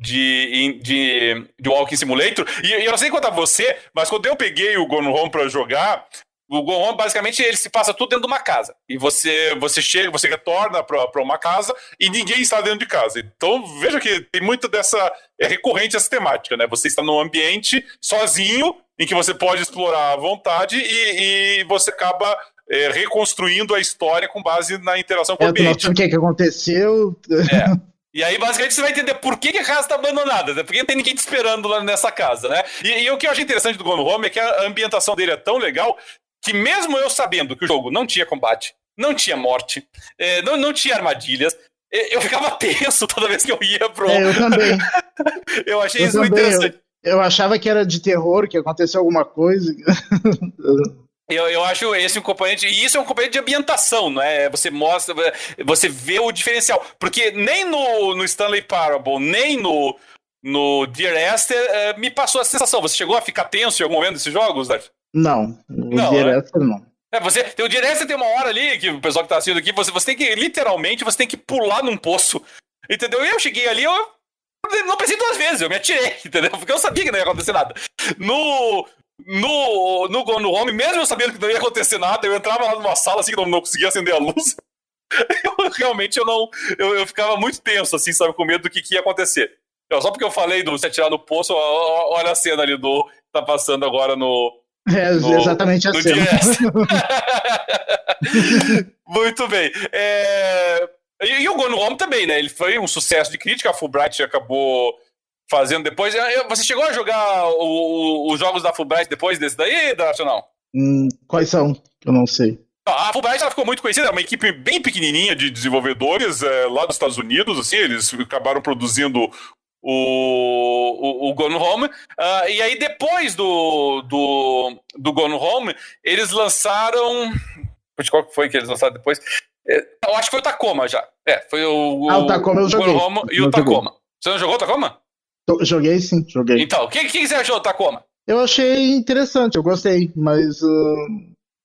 de, de, de Walking Simulator. E, e eu não sei contar você, mas quando eu peguei o Gone Home pra jogar, o Gone Home, basicamente, ele se passa tudo dentro de uma casa. E você, você chega, você retorna para uma casa e ninguém está dentro de casa. Então, veja que tem muito dessa. É recorrente essa temática, né? Você está num ambiente sozinho, em que você pode explorar à vontade e, e você acaba é, reconstruindo a história com base na interação com é, o ambiente. O que, é que aconteceu? É. E aí, basicamente, você vai entender por que, a casa está abandonada, né? Porque não tem ninguém te esperando lá nessa casa, né? E, e, o que eu achei interessante do Gone Home é que a ambientação dele é tão legal que mesmo eu sabendo que o jogo não tinha combate, não tinha morte, é, não, não tinha armadilhas, eu ficava tenso toda vez que eu ia pro... É, eu também. eu achei eu isso também. muito interessante. Eu, eu achava que era de terror, que aconteceu alguma coisa. Eu, eu acho esse um componente, e isso é um componente de ambientação, não é? Você mostra, você vê o diferencial. Porque nem no, no Stanley Parable, nem no, no Dear Esther é, me passou a sensação. Você chegou a ficar tenso em algum momento desses jogos, Dart? Não, o não, Dear né? Esther não. É, você, o Dear Esther tem uma hora ali, que o pessoal que tá assistindo aqui, você, você tem que, literalmente, você tem que pular num poço. Entendeu? E eu cheguei ali, eu não pensei duas vezes, eu me atirei, entendeu? Porque eu sabia que não ia acontecer nada. No, no, no Gone Home, mesmo eu sabendo que não ia acontecer nada, eu entrava lá numa sala assim que não, não conseguia acender a luz. eu, realmente eu não. Eu, eu ficava muito tenso, assim, sabe, com medo do que, que ia acontecer. Eu, só porque eu falei do se atirar no poço, olha a cena ali do. que tá passando agora no. É, no, exatamente a cena. muito bem. É... E, e, o Gone Home também, né? Ele foi um sucesso de crítica, a Fulbright acabou fazendo depois. Você chegou a jogar o, o, os jogos da Fulbright depois desse daí, Dacho, não? Hum, quais são? Eu não sei. A Fulbright ela ficou muito conhecida, é uma equipe bem pequenininha de desenvolvedores é, lá dos Estados Unidos, assim, eles acabaram produzindo o, o, o Gone Home. Uh, e aí, depois do, do, do Gone Home, eles lançaram. Qual foi que eles lançaram depois? É, eu acho que foi o Tacoma já. É, foi o, ah, o Tacoma eu joguei. Gone Home e o Tacoma. Você não jogou o Tacoma? Joguei sim, joguei. Então, o que, que você achou, Tacoma? Eu achei interessante, eu gostei, mas uh,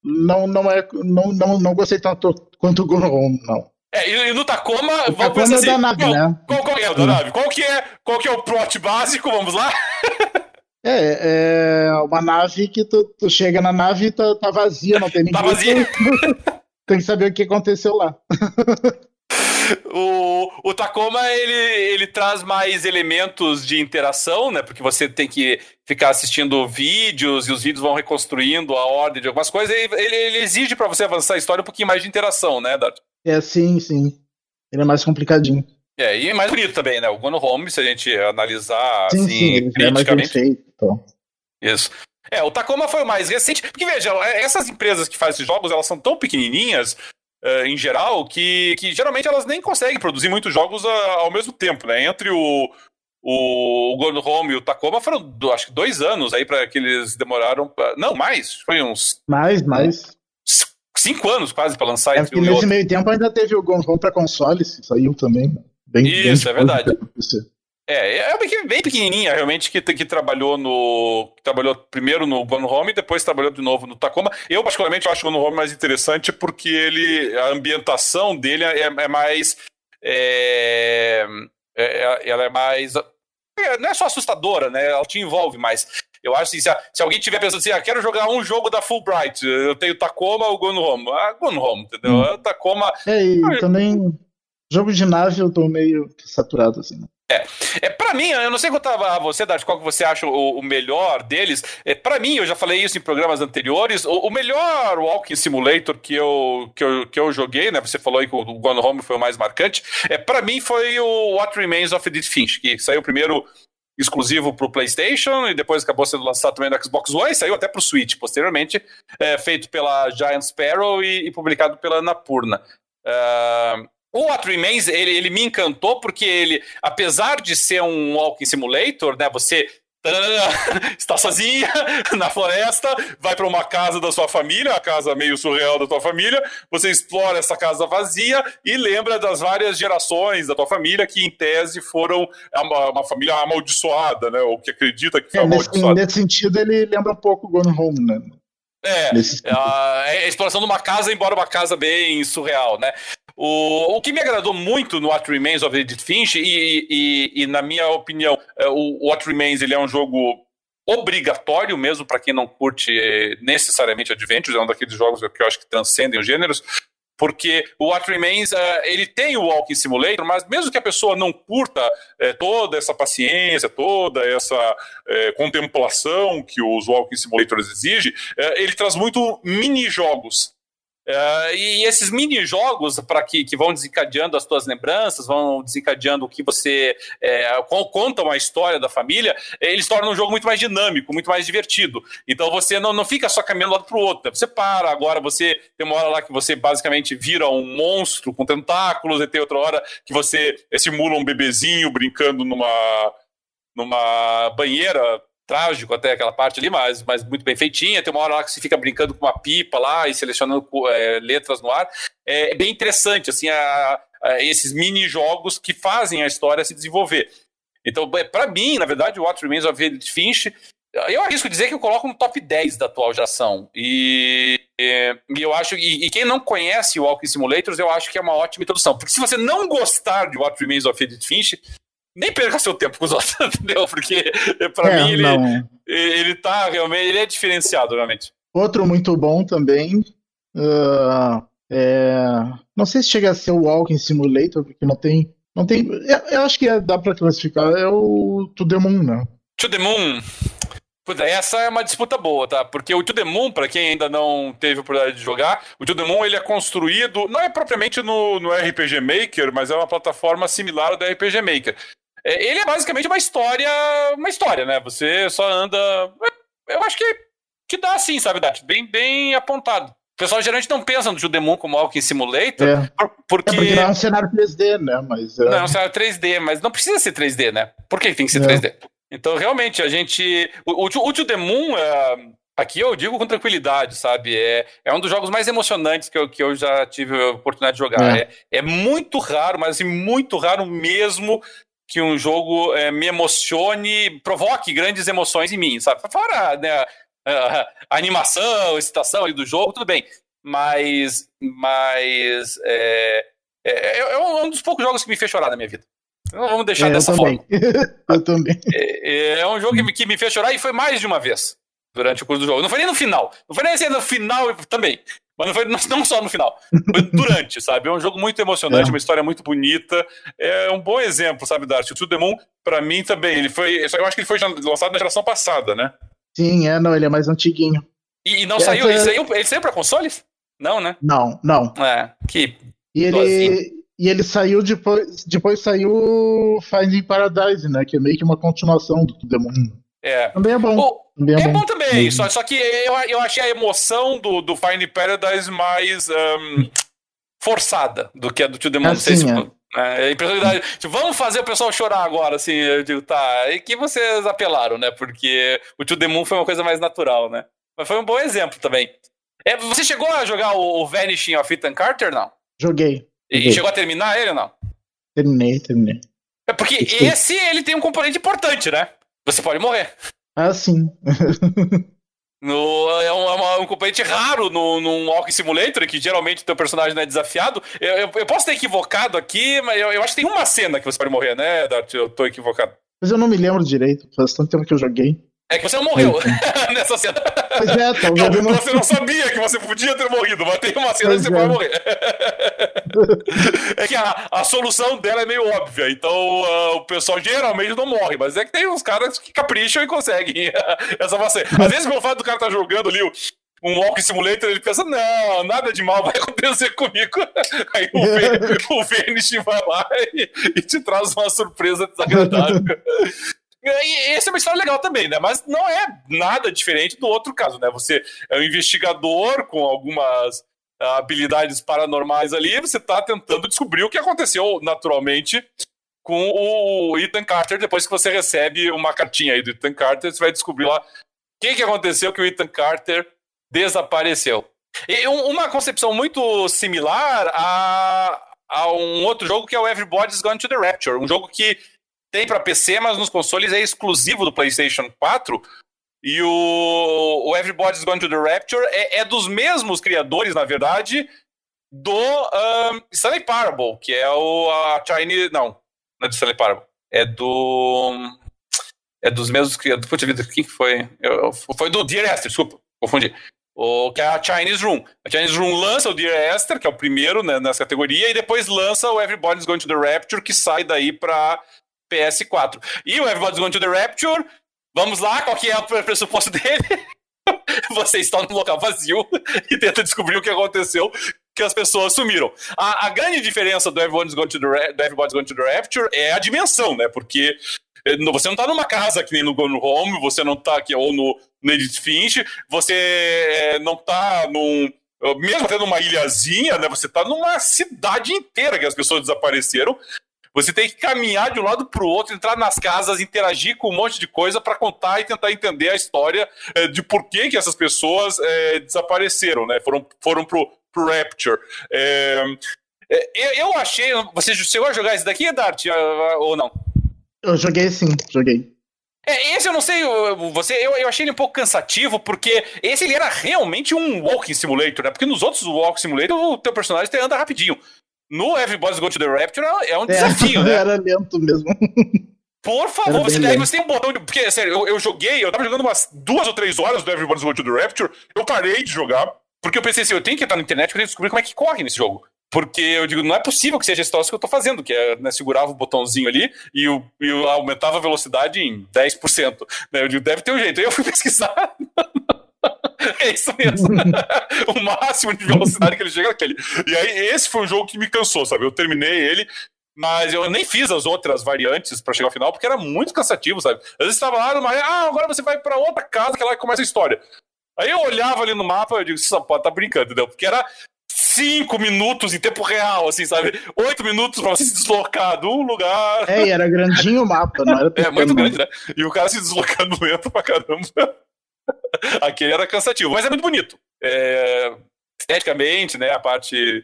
não, não, é, não, não, não gostei tanto quanto o Gone não. É, e, e no Tacoma, o vamos Tacoma é assim, da nave, qual, né? Qual, qual, é o da nave? Qual que é, qual que é o plot básico? Vamos lá? é, é uma nave que tu, tu chega na nave e tá, tá vazia, não tem ninguém. Tá vazia. tem que saber o que aconteceu lá. o, o Tacoma ele, ele traz mais elementos de interação, né? Porque você tem que ficar assistindo vídeos e os vídeos vão reconstruindo a ordem de algumas coisas. Ele, ele exige para você avançar a história um pouquinho mais de interação, né, Dart? É, sim, sim. Ele é mais complicadinho. É, e mais bonito também, né? O Gone Home, se a gente analisar sim, assim, sim, ele é mais então. Isso. É, o Tacoma foi o mais recente, porque veja, essas empresas que fazem esses jogos, elas são tão pequenininhas, uh, em geral, que, que geralmente elas nem conseguem produzir muitos jogos a, ah, ao mesmo tempo, né? Entre o, o, o Gone Home e o Tacoma foram, do, acho que dois anos aí para que eles demoraram. Pra, não, mais, foi uns. Mais, mais. Cinco anos quase para lançar. É entre um nesse meio tempo ainda teve o Gone Home para consoles, saiu também. Bem, Isso, bem é verdade. É, é uma equipe bem pequenininha, realmente, que, que trabalhou no. Que trabalhou primeiro no Gone Home e depois trabalhou de novo no Tacoma. Eu, particularmente, acho o Gone Home mais interessante porque ele. A ambientação dele é, é mais. É, é, é ela é mais. É, não é só assustadora, né? Ela te envolve mais. Eu acho assim, se, se alguém tiver pensando assim, ah, quero jogar um jogo da Fulbright, eu tenho Tacoma ou Gone Home? Ah, Gone Home, entendeu? Hum. Tacoma. É, e ah, também. Jogo de nave eu tô meio saturado, assim. Né? É, é para mim, eu não sei quanto a você, Dart, qual que você acha o, o melhor deles. É, para mim, eu já falei isso em programas anteriores, o, o, melhor Walking Simulator que eu, que, eu, que eu joguei, né? Você falou aí que o Gone Home foi o mais marcante. É, para mim foi o What Remains of Edith Finch, que saiu primeiro exclusivo para o PlayStation e depois acabou sendo lançado também no Xbox One e saiu até para o Switch posteriormente, é, feito pela Giant Sparrow e, e publicado pela Napurna. Uh, o What Remains, ele, ele me encantou porque ele, apesar de ser um walking simulator, né, você está sozinha na floresta, vai para uma casa da sua família, a casa meio surreal da tua família, você explora essa casa vazia e lembra das várias gerações da tua família que, em tese, foram uma, uma família amaldiçoada, né? Ou que acredita que foi é, amaldiçoada. Nesse, nesse sentido, ele lembra um pouco Gone Home, né? É, a, é a exploração de uma casa, embora uma casa bem surreal, né? O, o que me agradou muito no What Remains of Edith Finch, e, e, e na minha opinião, é, o What Remains ele é um jogo obrigatório mesmo para quem não curte é, necessariamente Adventures, é um daqueles jogos que eu acho que transcendem os gêneros, porque o What Remains, uh, ele tem o Walking Simulator, mas mesmo que a pessoa não curta toda essa paciência, toda essa contemplação que os Walking Simulators exigem, ele traz muito mini-jogos Uh, e esses mini-jogos para que, que vão desencadeando as tuas lembranças, vão desencadeando o que você é, contam a história da família, eles tornam o jogo muito mais dinâmico, muito mais divertido. Então você não, não fica só caminhando lado para o outro. Né? Você para, agora você tem uma hora lá que você basicamente vira um monstro com tentáculos, e tem outra hora que você simula um bebezinho brincando numa, numa banheira trágico até aquela parte ali, mas, mas muito bem feitinha. Tem uma hora lá que você fica brincando com uma pipa lá e selecionando é, letras no ar. É, bem interessante, assim, a, a, esses mini-jogos que fazem a história se desenvolver. Então, é, para mim, na verdade, o What Remains of Edith Finch, eu arrisco dizer que eu coloco no top 10 da atual geração. E, e, e eu acho, e, e, quem não conhece o Walking Simulators, eu acho que é uma ótima introdução. Porque se você não gostar de What Remains of Edith Finch, nem perca seu tempo com os outros, entendeu? Porque para é, mim ele, ele tá realmente, ele é diferenciado, realmente. Outro muito bom também. Uh, é, não sei se chega a ser o Walking Simulator, porque não tem. Não tem. Eu, eu acho que é, dá para classificar. É o To The Moon, né? To The Moon. Puta, essa é uma disputa boa, tá? Porque o To The Moon, pra quem ainda não teve a oportunidade de jogar, o To The Moon ele é construído, não é propriamente no, no RPG Maker, mas é uma plataforma similar ao da RPG Maker. É, ele é basicamente uma história, uma história, né? Você só anda. Eu acho que, que dá assim, sabe, Dati? Bem, bem apontado. O pessoal geralmente não pensa no Judemon como Walking Simulator, é. porque... É porque não é um cenário 3D, né? Mas, é... Não, é um cenário 3D, mas não precisa ser 3D, né? Por que tem que ser é. 3D? Então, realmente, a gente... O, o, o Moon, é... aqui eu digo com tranquilidade, sabe? É, é um dos jogos mais emocionantes que eu, que eu já tive a oportunidade de jogar. É. é, é muito raro, mas assim, muito raro mesmo que um jogo é, me emocione, provoque grandes emoções em mim, sabe? Fora né, a, a animação, a excitação do jogo, tudo bem. Mas, mas é, é, é, um dos poucos jogos que me fez chorar na minha vida. Então, vamos deixar é, dessa forma. eu também. É, é, um jogo que me, que me fez chorar e foi mais de uma vez durante o curso do jogo. Não foi nem no final. Não foi nem assim no final também. Mas não foi não só no final, foi durante, sabe? É um jogo muito emocionante, é. uma história muito bonita. É um bom exemplo, sabe, Dart? O To The Moon, pra mim também, ele foi. Eu acho que ele foi lançado na geração passada, né? Sim, é, não, ele é mais antiguinho. E, e não saiu, ele saiu, ele saiu pra consoles? Não, né? Não, não. É, que. E ele, e ele saiu depois. Depois saiu Finding Paradise, né? Que é meio que uma continuação do The Moon. É. Também é bom. O, é, é bom. bom. também, só, só que eu, eu achei a emoção do, do Find Paradise mais um, forçada do que a do To The Moon. Assim, é. É, tipo, vamos fazer o pessoal chorar agora, assim, eu digo, tá, e que vocês apelaram, né, porque o To The Moon foi uma coisa mais natural, né, mas foi um bom exemplo também. É, você chegou a jogar o, o Vanishing of Ethan Carter, não? Joguei. E chegou a terminar ele ou não? Terminei, terminei. É porque esse, ele tem um componente importante, né? Você pode morrer. Ah, sim. No, é, um, é um componente raro no, num Walking Simulator, que geralmente o teu personagem não é desafiado. Eu, eu, eu posso ter equivocado aqui, mas eu, eu, acho que tem uma cena que você pode morrer, né, Dart? Eu tô equivocado. Mas eu não me lembro direito, faz tanto tempo que eu joguei. É que você não morreu nessa cena. Pois é, talvez não, não... Você não sabia que você podia ter morrido, mas tem uma cena pois que você é. pode morrer. é que a, a solução dela é meio óbvia, então uh, o pessoal geralmente não morre, mas é que tem uns caras que capricham e conseguem essa vacina. Às vezes, pelo fato do cara estar tá jogando ali um Walk Simulator, ele pensa, não, nada de mal vai acontecer comigo. Aí o, o Vanish vai lá e, e, te traz uma surpresa desagradável. E essa é uma história legal também, né? Mas não é nada diferente do outro caso, né? Você é um investigador com algumas ah, habilidades paranormais ali, você está tentando descobrir o que aconteceu naturalmente com o Ethan Carter depois que você recebe uma cartinha aí do Ethan Carter, você vai descobrir lá o que, que aconteceu que o Ethan Carter desapareceu. E uma concepção muito similar a, a um outro jogo que é o Everybody's Gone to the Rapture, um jogo que tem para PC, mas nos consoles é exclusivo do PlayStation 4. E o, o Everybody's Gone to the Rapture é, é dos mesmos criadores, na verdade, do um, Stanley Parable, que é o a Chinese. Não, não é do Stanley Parable. É do. É dos mesmos criadores. Puta vida, quem foi? Eu, foi do Dear Esther, desculpa, confundi. O, que é a Chinese Room. A Chinese Room lança o Dear Esther, que é o primeiro né, nessa categoria, e depois lança o Everybody's Going to the Rapture, que sai daí para PS4. E o Everybody's Going to the Rapture, vamos lá, qual que é o pressuposto dele? Você está num local vazio e tenta descobrir o que aconteceu, que as pessoas sumiram. A, a grande diferença do Everybody's, Going to the, do Everybody's Going to the Rapture é a dimensão, né? Porque eh, você não está numa casa que nem no Gone Home, você não está aqui, ou no, no Edith Finch, você é, não está num mesmo tendo uma ilhazinha, né? Você está numa cidade inteira que as pessoas desapareceram você tem que caminhar de um lado para o outro, entrar nas casas, interagir com um monte de coisa para contar e tentar entender a história é, de por que, que essas pessoas é, desapareceram, né? Foram, foram pro, pro Rapture. É, eu achei. Você chegou a jogar esse daqui, Dart, ou não? Eu joguei sim, joguei. É, esse eu não sei, você, eu, eu achei ele um pouco cansativo, porque esse ele era realmente um walking simulator, né? Porque nos outros walking simulator o teu personagem anda rapidinho. No Everybody's Go to the Rapture é um é, desafio, é, né? Era lento mesmo. Por favor, você, tem, você tem um botão de. Porque, sério, eu, eu, joguei, eu tava jogando umas duas ou três horas do Everybody's Go to the Rapture, eu parei de jogar, porque eu pensei assim, eu tenho que entrar na internet pra descobrir como é que corre nesse jogo. Porque eu digo, não é possível que seja esse troço que eu tô fazendo, que é, né, segurava o botãozinho ali e eu, eu aumentava a velocidade em 10%. Né? Eu digo, deve ter um jeito. Aí eu fui pesquisar. É isso mesmo. o máximo de velocidade que ele chega é aquele. E aí, esse foi um jogo que me cansou, sabe? Eu terminei ele, mas eu nem fiz as outras variantes para chegar ao final, porque era muito cansativo, sabe? Às vezes estava lá numa. Ah, agora você vai para outra casa que é lá que começa a história. Aí eu olhava ali no mapa e digo, essa pode tá brincando, entendeu? Porque era cinco minutos em tempo real, assim, sabe? Oito minutos pra você se deslocar de um lugar. É, e era grandinho o mapa, não era É, muito grande, né? E o cara se deslocando lento pra caramba. Aquele era cansativo, mas é muito bonito. É, esteticamente, né? A parte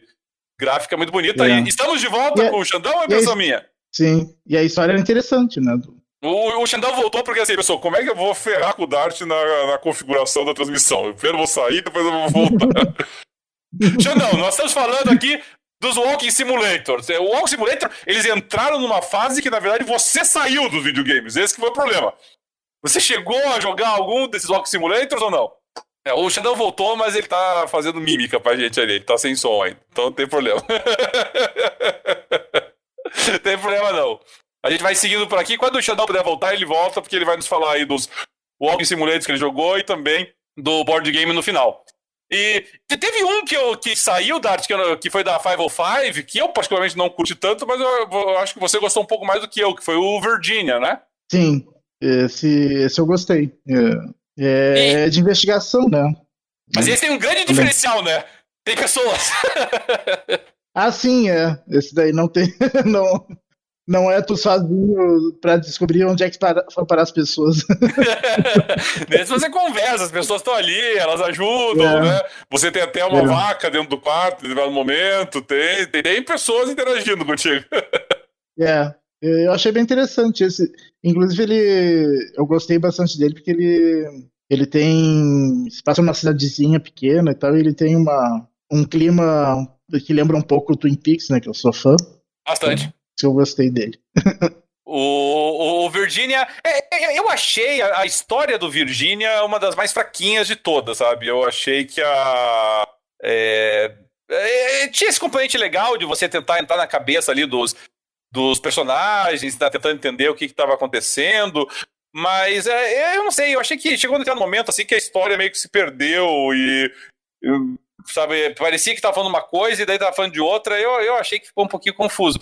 gráfica é muito bonita. É. E estamos de volta é, com o Xandão é impressão minha? Sim, e a história era interessante, né? O, o Xandão voltou porque assim, pessoal, como é que eu vou ferrar com o Dart na, na configuração da transmissão? Eu primeiro vou sair, depois eu vou voltar. Xandão, nós estamos falando aqui dos Walking Simulators. O Walking Simulator, eles entraram numa fase que, na verdade, você saiu dos videogames. Esse que foi o problema. Você chegou a jogar algum desses Walk Simulators ou não? É, o Xandão voltou, mas ele tá fazendo mímica pra gente ali. Ele tá sem som ainda. Então não tem problema. tem problema não. A gente vai seguindo por aqui. Quando o Xandão puder voltar, ele volta, porque ele vai nos falar aí dos Walking Simulators que ele jogou e também do board game no final. E teve um que, eu, que saiu da arte, que, eu, que foi da 505, que eu particularmente não curti tanto, mas eu, eu, acho que você gostou um pouco mais do que eu, que foi o Virginia, né? Sim, esse, esse eu gostei. É, é de investigação, né? Mas esse tem um grande diferencial, né? Tem pessoas. ah, sim, é. Esse daí não tem. não, não é tu sozinho pra descobrir onde é que foram parar as pessoas. Nesse você conversa, as pessoas estão ali, elas ajudam, é. né? Você tem até uma é. vaca dentro do quarto, no momento, tem, tem, tem pessoas interagindo contigo. é. Eu achei bem interessante esse. Inclusive, ele. Eu gostei bastante dele porque ele. Ele tem. Se passa numa cidadezinha pequena e tal, e ele tem uma, um clima que lembra um pouco o Twin Peaks, né? Que eu sou fã. Bastante. Então, eu gostei dele. O, o Virginia, é, é, eu achei a, a, história do Virginia uma das mais fraquinhas de todas, sabe? Eu achei que a. É, é, tinha esse componente legal de você tentar entrar na cabeça ali dos, dos personagens, tá tentando entender o que estava acontecendo. Mas é, é, eu não sei, eu achei que chegou um momento assim que a história meio que se perdeu e. Sabe, parecia que estava falando uma coisa e daí estava falando de outra. Eu, eu achei que ficou um pouquinho confuso.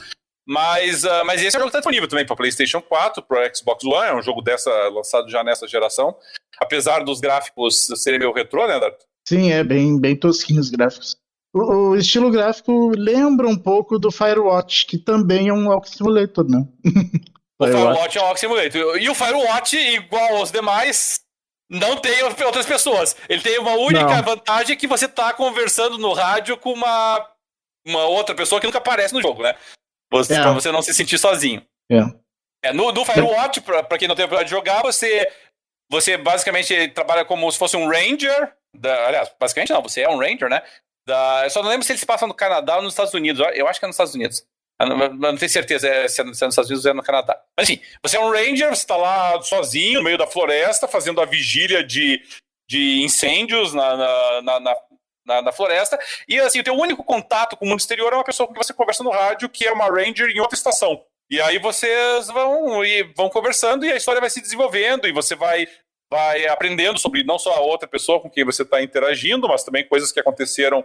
Mas, uh, mas esse é um jogo que está disponível também para PlayStation 4, para Xbox One, é um jogo dessa lançado já nessa geração. Apesar dos gráficos serem meio retrô, né, Darto? Sim, é bem, bem tosquinho os gráficos. O, o, estilo gráfico lembra um pouco do Firewatch, que também é um Walk Simulator, né? o Firewatch é um Walk Simulator. E o Firewatch, igual aos demais, não tem outras pessoas. Ele tem uma única não. vantagem que você está conversando no rádio com uma, uma outra pessoa que nunca aparece no jogo, né? Você, é. Pra você não se sentir sozinho. É. é no, no Firewatch, pra, pra quem não tem a oportunidade de jogar, você, você basicamente trabalha como se fosse um Ranger. Da, aliás, basicamente não, você é um Ranger, né? Da, eu só não lembro se eles passam no Canadá ou nos Estados Unidos. Eu acho que é nos Estados Unidos. Eu não, eu não tenho certeza se, é, é nos Estados Unidos ou é no Canadá. Mas assim, você é um Ranger, você está lá sozinho, no meio da floresta, fazendo a vigília de, de incêndios na, na, na, na, na, floresta. E assim, o teu único contato com o mundo exterior é uma pessoa com que você conversa no rádio, que é uma Ranger em outra estação. E aí vocês vão, e vão conversando e a história vai se desenvolvendo e você vai, vai aprendendo sobre não só a outra pessoa com quem você está interagindo, mas também coisas que aconteceram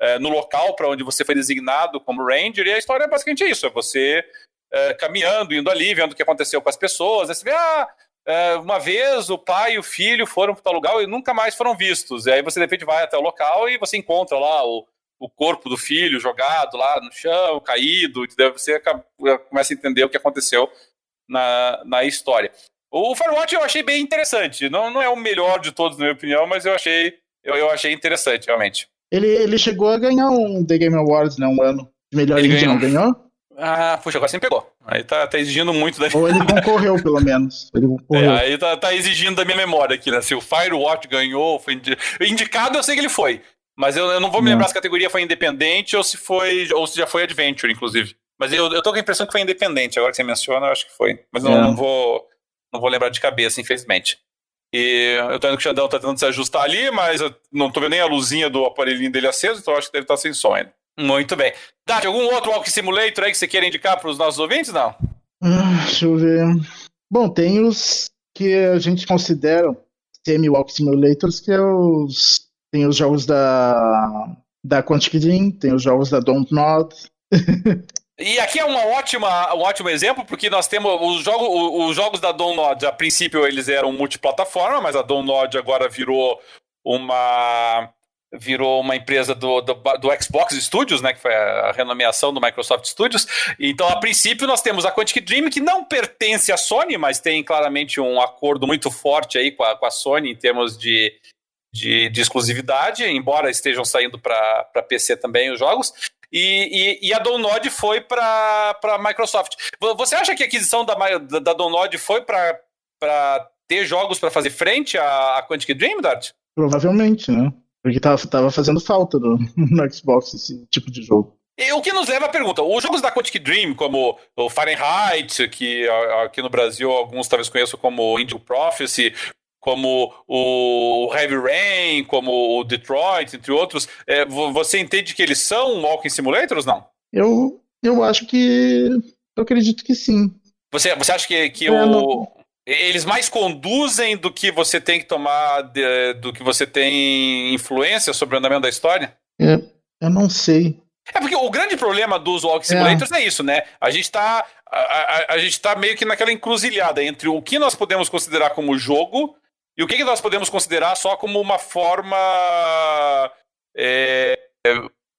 é, no local para onde você foi designado como Ranger. E a história é basicamente isso: é você é, caminhando, indo ali, vendo o que aconteceu com as pessoas. Aí você vê, ah, é, uma vez o pai e o filho foram para tal lugar e nunca mais foram vistos. E aí você de repente vai até o local e você encontra lá o, o corpo do filho jogado lá no chão, caído, e daí você começa a entender o que aconteceu na, na história. O Firewatch eu achei bem interessante. Não, não é o melhor de todos, na minha opinião, mas eu achei, eu, eu achei interessante, realmente. Ele, ele chegou a ganhar um The Game Awards, né? Um ano. De melhor ele indie, ganhou. não ganhou? Ah, puxa, agora você me pegou. Aí tá, tá exigindo muito da Ou ele concorreu, pelo menos. Ele concorreu. É, aí tá, tá, exigindo da minha memória aqui, né? Se o Firewatch ganhou, foi indi... indicado, eu sei que ele foi. Mas eu, eu não vou me lembrar se a categoria foi independente ou se foi. ou se já foi Adventure, inclusive. Mas eu, eu tô com a impressão que foi independente, agora que você menciona, eu acho que foi. Mas não, é. não vou. Não vou lembrar de cabeça, infelizmente. E eu tô vendo que o Xandão tá tentando se ajustar ali, mas eu não tô vendo nem a luzinha do aparelhinho dele aceso, então acho que deve estar tá sem som ainda. Muito bem. Dati, algum outro Walk Simulator aí que você queira indicar para os nossos ouvintes, não? Ah, deixa eu ver. Bom, tem os que a gente considera semi-walk simulators, que é os. Tem os jogos da. Da Quantic Dream, tem os jogos da Don't Nod. E aqui é uma ótima, um ótimo exemplo, porque nós temos os jogos, os jogos da Download, a princípio eles eram multiplataforma, mas a Download agora virou uma virou uma empresa do, do, do, Xbox Studios, né, que foi a renomeação do Microsoft Studios. Então, a princípio, nós temos a Quantic Dream, que não pertence à Sony, mas tem claramente um acordo muito forte aí com a, com a Sony em termos de, de, de exclusividade, embora estejam saindo para PC também os jogos. E, e, e a Download foi para a Microsoft. Você acha que a aquisição da, da, da Download foi para ter jogos para fazer frente à, à Quantic Dream, Dart? Provavelmente, né? Porque tava, tava fazendo falta no, no Xbox esse tipo de jogo. E o que nos leva à pergunta: os jogos da Quantic Dream, como o Fahrenheit, que aqui no Brasil alguns talvez conheçam como Indigo Prophecy, como o Heavy Rain, como o Detroit, entre outros, é, você entende que eles são walking simulators, não? Eu, eu acho que. Eu acredito que sim. Você, você acha que, que é, o. Não eles mais conduzem do que você tem que tomar, de, do que você tem influência sobre o andamento da história? É, eu não sei. É porque o grande problema dos Walk Simulators é, é isso, né? A gente tá. A, a, a, gente tá meio que naquela encruzilhada entre o que nós podemos considerar como jogo e o que, que nós podemos considerar só como uma forma. É,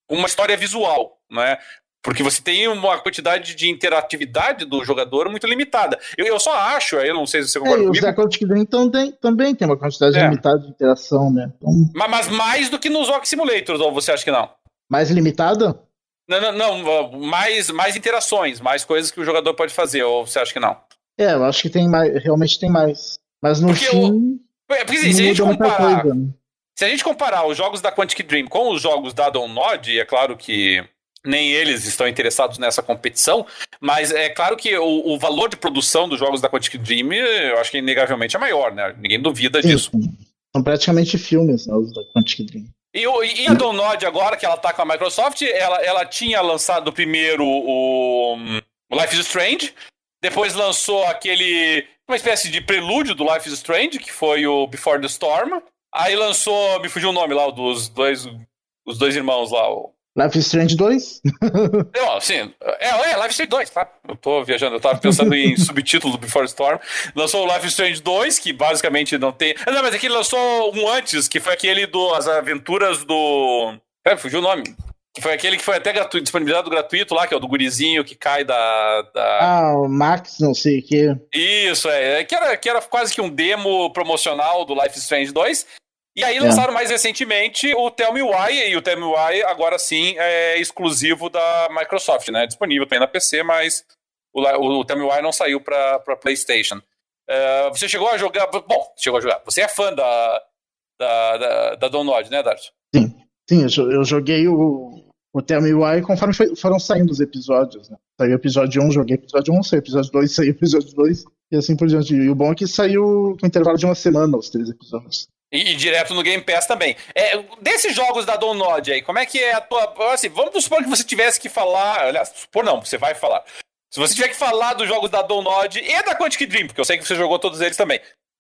uma história visual, né? Porque você tem uma quantidade de interatividade do jogador muito limitada. Eu, eu só acho, aí eu não sei se você concorda é, comigo. Os Quantic Dream também, também tem uma quantidade é. limitada de interação, né? Então... Mas, mas, mais do que nos Rock Simulators, ou você acha que não? Mais limitada? Não, não, não, mais, mais interações, mais coisas que o jogador pode fazer, ou você acha que não? É, eu acho que tem mais, realmente tem mais. Mas no porque fim. Eu, porque, assim, se, a gente comparar, né? se a gente comparar os jogos da Quantic Dream com os jogos da Download, é claro que nem eles estão interessados nessa competição, mas é claro que o, o, valor de produção dos jogos da Quantic Dream, eu acho que inegavelmente é maior, né? Ninguém duvida disso. São praticamente filmes, né, os da Quantic Dream. E, e a Donod agora, que ela tá com a Microsoft, ela, ela tinha lançado primeiro o, o Life is Strange, depois lançou aquele, uma espécie de prelúdio do Life is Strange, que foi o Before the Storm, aí lançou, me fugiu o nome lá, dos dois, os dois irmãos lá, o Life is Strange 2? Não, sim. É, é, Life is Strange 2, tá? Eu tô viajando, eu tava pensando em subtítulo do Before Storm. Lançou o Life is Strange 2, que basicamente não tem. Ah, não, mas aqui lançou um antes, que foi aquele do As Aventuras do. Pera, fugiu o nome. Que foi aquele que foi até gratuito, disponibilizado gratuito lá, que é o do gurizinho que cai da. da... Ah, o Max, não sei o que. Isso, é. é que, era, que era quase que um demo promocional do Life is Strange 2. E aí lançaram é. mais recentemente o Tell Me Why, e o Tell Me Why agora sim é exclusivo da Microsoft, né? Disponível também na PC, mas o, o Tell Me Why não saiu para PlayStation. Uh, você chegou a jogar. Bom, chegou a jogar. Você é fã da, da, da, da Download, né, Dart? Sim, eu joguei o, o Tell Me Why conforme foi, foram saindo os episódios, né? Saiu episódio 1, joguei episódio 1, saiu episódio 2, saiu episódio 2, e assim por diante. E o bom é que saiu com intervalo de uma semana os três episódios. E, e, direto no Game Pass também. É, desses jogos da Download aí, como é que é a tua. Assim, vamos supor que você tivesse que falar. Aliás, supor não, você vai falar. Se você tiver que falar dos jogos da Download e da Quantic Dream, porque eu sei que você jogou todos eles também.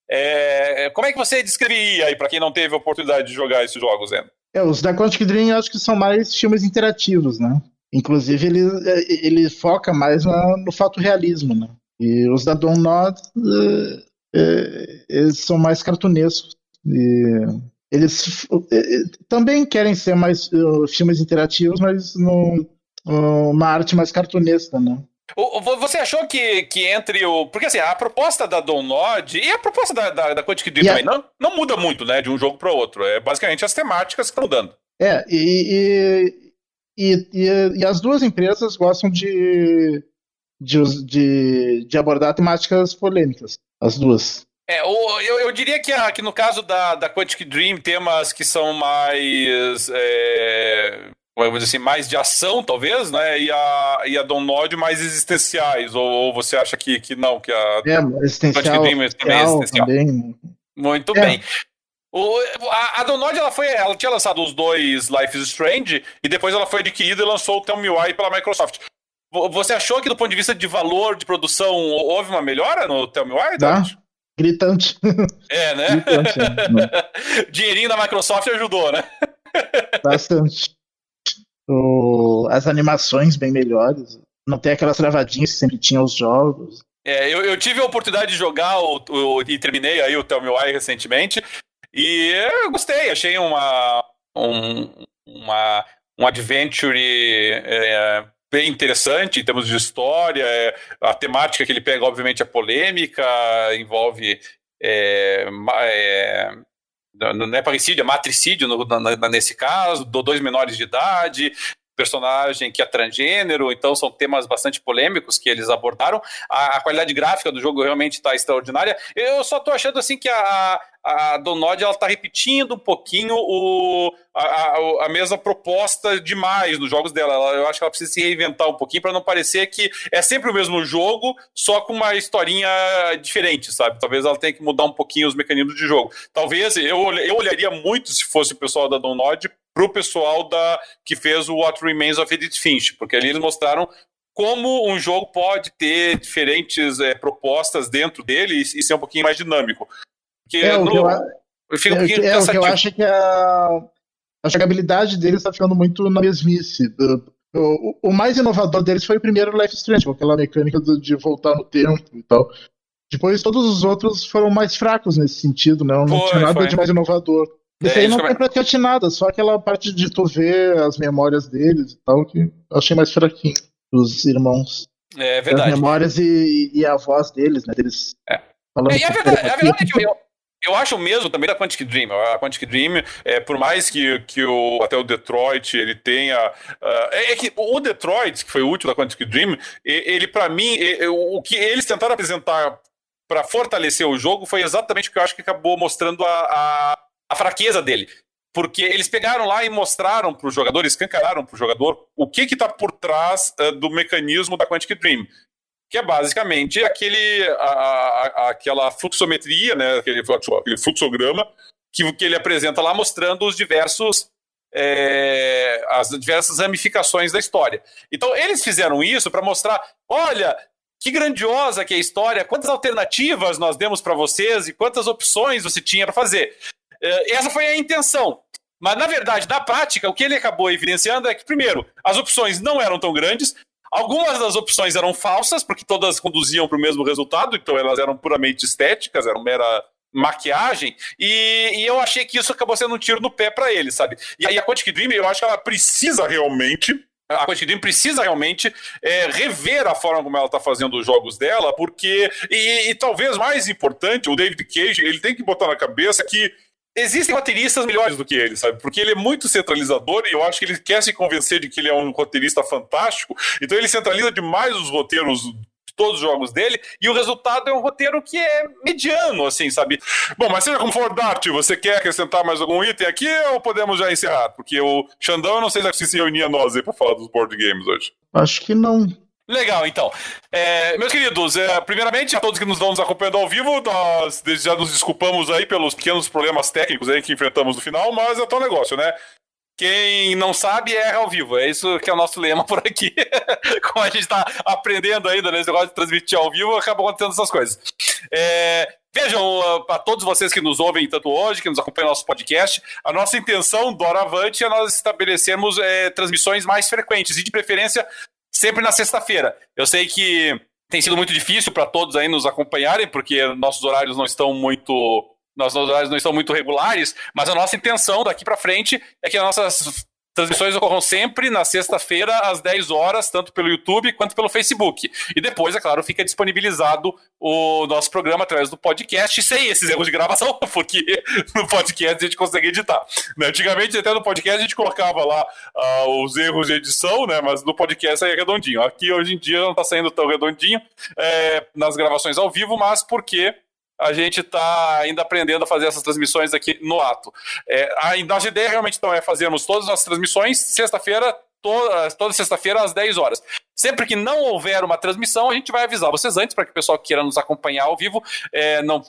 É, como é que você descreveria aí, para quem não teve a oportunidade de jogar esses jogos, Endo? É, os da Quantic Dream acho que são mais filmes interativos, né? Inclusive, ele, é, ele foca mais na, no fato realismo, né? E os da Download, é, é, eles são mais cartunescos. E eles também querem ser mais uh, filmes interativos, mas num, uma arte mais cartunesca, né? Você achou que, que entre o. Porque assim, a proposta da Download e a proposta da, da, da Quantic Dream não, não muda muito, né? De um jogo para outro. É basicamente as temáticas que estão mudando. É, e, e, e, e, as duas empresas gostam de, de, de, de abordar temáticas polêmicas. As duas. É, eu, eu diria que, que no caso da, da Quantic Dream, temas que são mais. É, vamos dizer assim, mais de ação, talvez, né? E a, e a Download mais existenciais. Ou, ou, você acha que, que não, que a é, existencial, Dream também é existencial? Também. Muito é. bem. O, a, a Download ela foi, ela tinha lançado os dois Life is Strange e depois ela foi adquirida e lançou o Tell Me Why pela Microsoft. Você achou que do ponto de vista de valor de produção houve uma melhora no Tell Me Why? Tá. Gritante. É, né? Gritante, é. Dinheirinho da Microsoft ajudou, né? Bastante. O, as animações bem melhores. Não tem aquelas travadinhas que sempre tinha os jogos. É, eu, eu tive a oportunidade de jogar o, o, e terminei aí o Tell Me Why recentemente. E eu gostei, achei uma, um, uma, um adventure é, bem interessante em termos de história. É, a temática que ele pega, obviamente, é polêmica, envolve. É, é, não é parricídio, é matricídio no, na, nesse caso, dois menores de idade, personagem que é transgênero, então são temas bastante polêmicos que eles abordaram. A, a qualidade gráfica do jogo realmente está extraordinária. Eu só estou achando assim que a, a Donod ela tá repetindo um pouquinho o, a, a, a, mesma proposta demais nos jogos dela. Ela, eu acho que ela precisa se reinventar um pouquinho para não parecer que é sempre o mesmo jogo, só com uma historinha diferente, sabe? Talvez ela tenha que mudar um pouquinho os mecanismos de jogo. Talvez eu, eu olharia muito se fosse o pessoal da Donod pro pessoal da que fez o What Remains of Edith Finch, porque ali eles mostraram como um jogo pode ter diferentes é, propostas dentro dele e, e ser um pouquinho mais dinâmico. Porque é, no, o eu, eu fico um é, é, o que eu acho é que a, a jogabilidade deles está ficando muito na mesmice. O, o, mais inovador deles foi o primeiro Life Strange, com aquela mecânica de voltar no tempo e tal. Depois todos os outros foram mais fracos nesse sentido, né? não, não tinha nada foi. de mais inovador. Esse é, aí não tem praticamente nada, só aquela parte de tu ver as memórias deles e tal, que eu achei mais fraquinho, dos irmãos. É verdade. As memórias e, e a voz deles, né? Deles é. falando. É, é verdade, é verdade que eu, eu acho mesmo também da Quantic Dream. A Quantic Dream, é, por mais que, que o, até o Detroit ele tenha. Uh, é, é, que o Detroit, que foi último da Quantic Dream, ele, para mim, o que eles tentaram apresentar para fortalecer o jogo foi exatamente o que eu acho que acabou mostrando a, a, a fraqueza dele. Porque eles pegaram lá e mostraram para o jogador, escancararam para o jogador o que está por trás uh, do mecanismo da Quantic Dream que é basicamente aquele, a, a, aquela fluxometria, né, aquele, aquele fluxograma que, que ele apresenta lá mostrando os diversos é, as diversas ramificações da história. Então eles fizeram isso para mostrar, olha, que grandiosa que é a história, quantas alternativas nós demos para vocês e quantas opções você tinha para fazer. É, essa foi a intenção. Mas, na verdade, na prática, o que ele acabou evidenciando é que, primeiro, as opções não eram tão grandes, Algumas das opções eram falsas, porque todas conduziam para o mesmo resultado, então elas eram puramente estéticas, eram mera maquiagem, e, e, eu achei que isso acabou sendo um tiro no pé para ele, sabe? E aí a Quantic Dream, eu acho que ela precisa realmente a Quantic Dream precisa realmente é, rever a forma como ela está fazendo os jogos dela, porque, e, e, talvez mais importante, o David Cage, ele tem que botar na cabeça que existem roteiristas melhores do que ele, sabe? Porque ele é muito centralizador e eu acho que ele quer se convencer de que ele é um roteirista fantástico, então ele centraliza demais os roteiros todos os jogos dele, e o resultado é um roteiro que é mediano, assim, sabe? Bom, mas seja como for, Dart, você quer acrescentar mais algum item aqui ou podemos já encerrar? Porque o Xandão, eu não sei se se reunia nós aí pra falar dos board games hoje. Acho que não. Legal, então. É, meus queridos, é, primeiramente, a todos que nos estão nos acompanhando ao vivo, nós já nos desculpamos aí pelos pequenos problemas técnicos aí que enfrentamos no final, mas é tal negócio, né? Quem não sabe é ao vivo. É isso que é o nosso lema por aqui. Como a gente está aprendendo ainda nesse negócio de transmitir ao vivo, acaba acontecendo essas coisas. É, Vejam, para todos vocês que nos ouvem tanto hoje, que nos acompanham no nosso podcast, a nossa intenção do Oravante é nós estabelecermos é, transmissões mais frequentes e, de preferência, sempre na sexta-feira. Eu sei que tem sido muito difícil para todos aí nos acompanharem, porque nossos horários não estão muito nossos horários não estão muito regulares, mas a nossa intenção daqui para frente é que as nossas transmissões ocorram sempre na sexta-feira, às 10 horas, tanto pelo YouTube quanto pelo Facebook. E depois, é claro, fica disponibilizado o nosso programa através do podcast, sem esses erros de gravação, porque no podcast a gente consegue editar. Né? Antigamente, até no podcast, a gente colocava lá uh, os erros de edição, né? mas no podcast saía redondinho. Aqui, hoje em dia, não está saindo tão redondinho é, nas gravações ao vivo, mas porque a gente está ainda aprendendo a fazer essas transmissões aqui no ato. É, a nossa ideia realmente então é fazermos todas as transmissões sexta-feira, toda, toda sexta-feira às 10 horas. Sempre que não houver uma transmissão, a gente vai avisar vocês antes para que o pessoal que queira nos acompanhar ao vivo é, não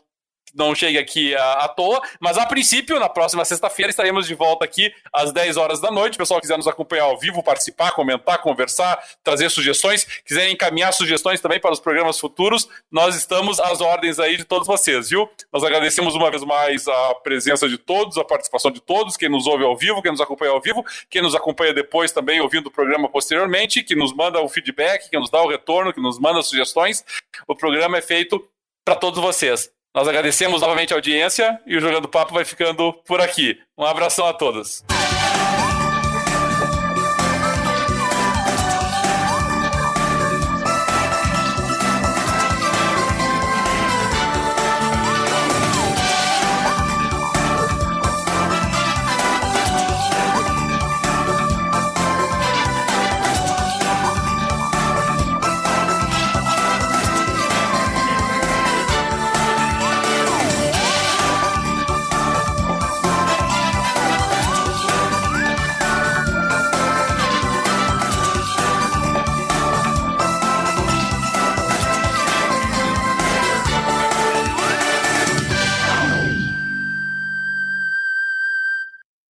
não chegue aqui à, à, toa, mas a princípio, na próxima sexta-feira, estaremos de volta aqui às 10 horas da noite. O pessoal quiser nos acompanhar ao vivo, participar, comentar, conversar, trazer sugestões, quiserem encaminhar sugestões também para os programas futuros, nós estamos às ordens aí de todos vocês, viu? Nós agradecemos uma vez mais a presença de todos, a participação de todos, quem nos ouve ao vivo, quem nos acompanha ao vivo, quem nos acompanha depois também ouvindo o programa posteriormente, que nos manda o feedback, que nos dá o retorno, que nos manda sugestões. O programa é feito para todos vocês. Nós agradecemos novamente a audiência e o Jogando Papo vai ficando por aqui. Um abração a todos.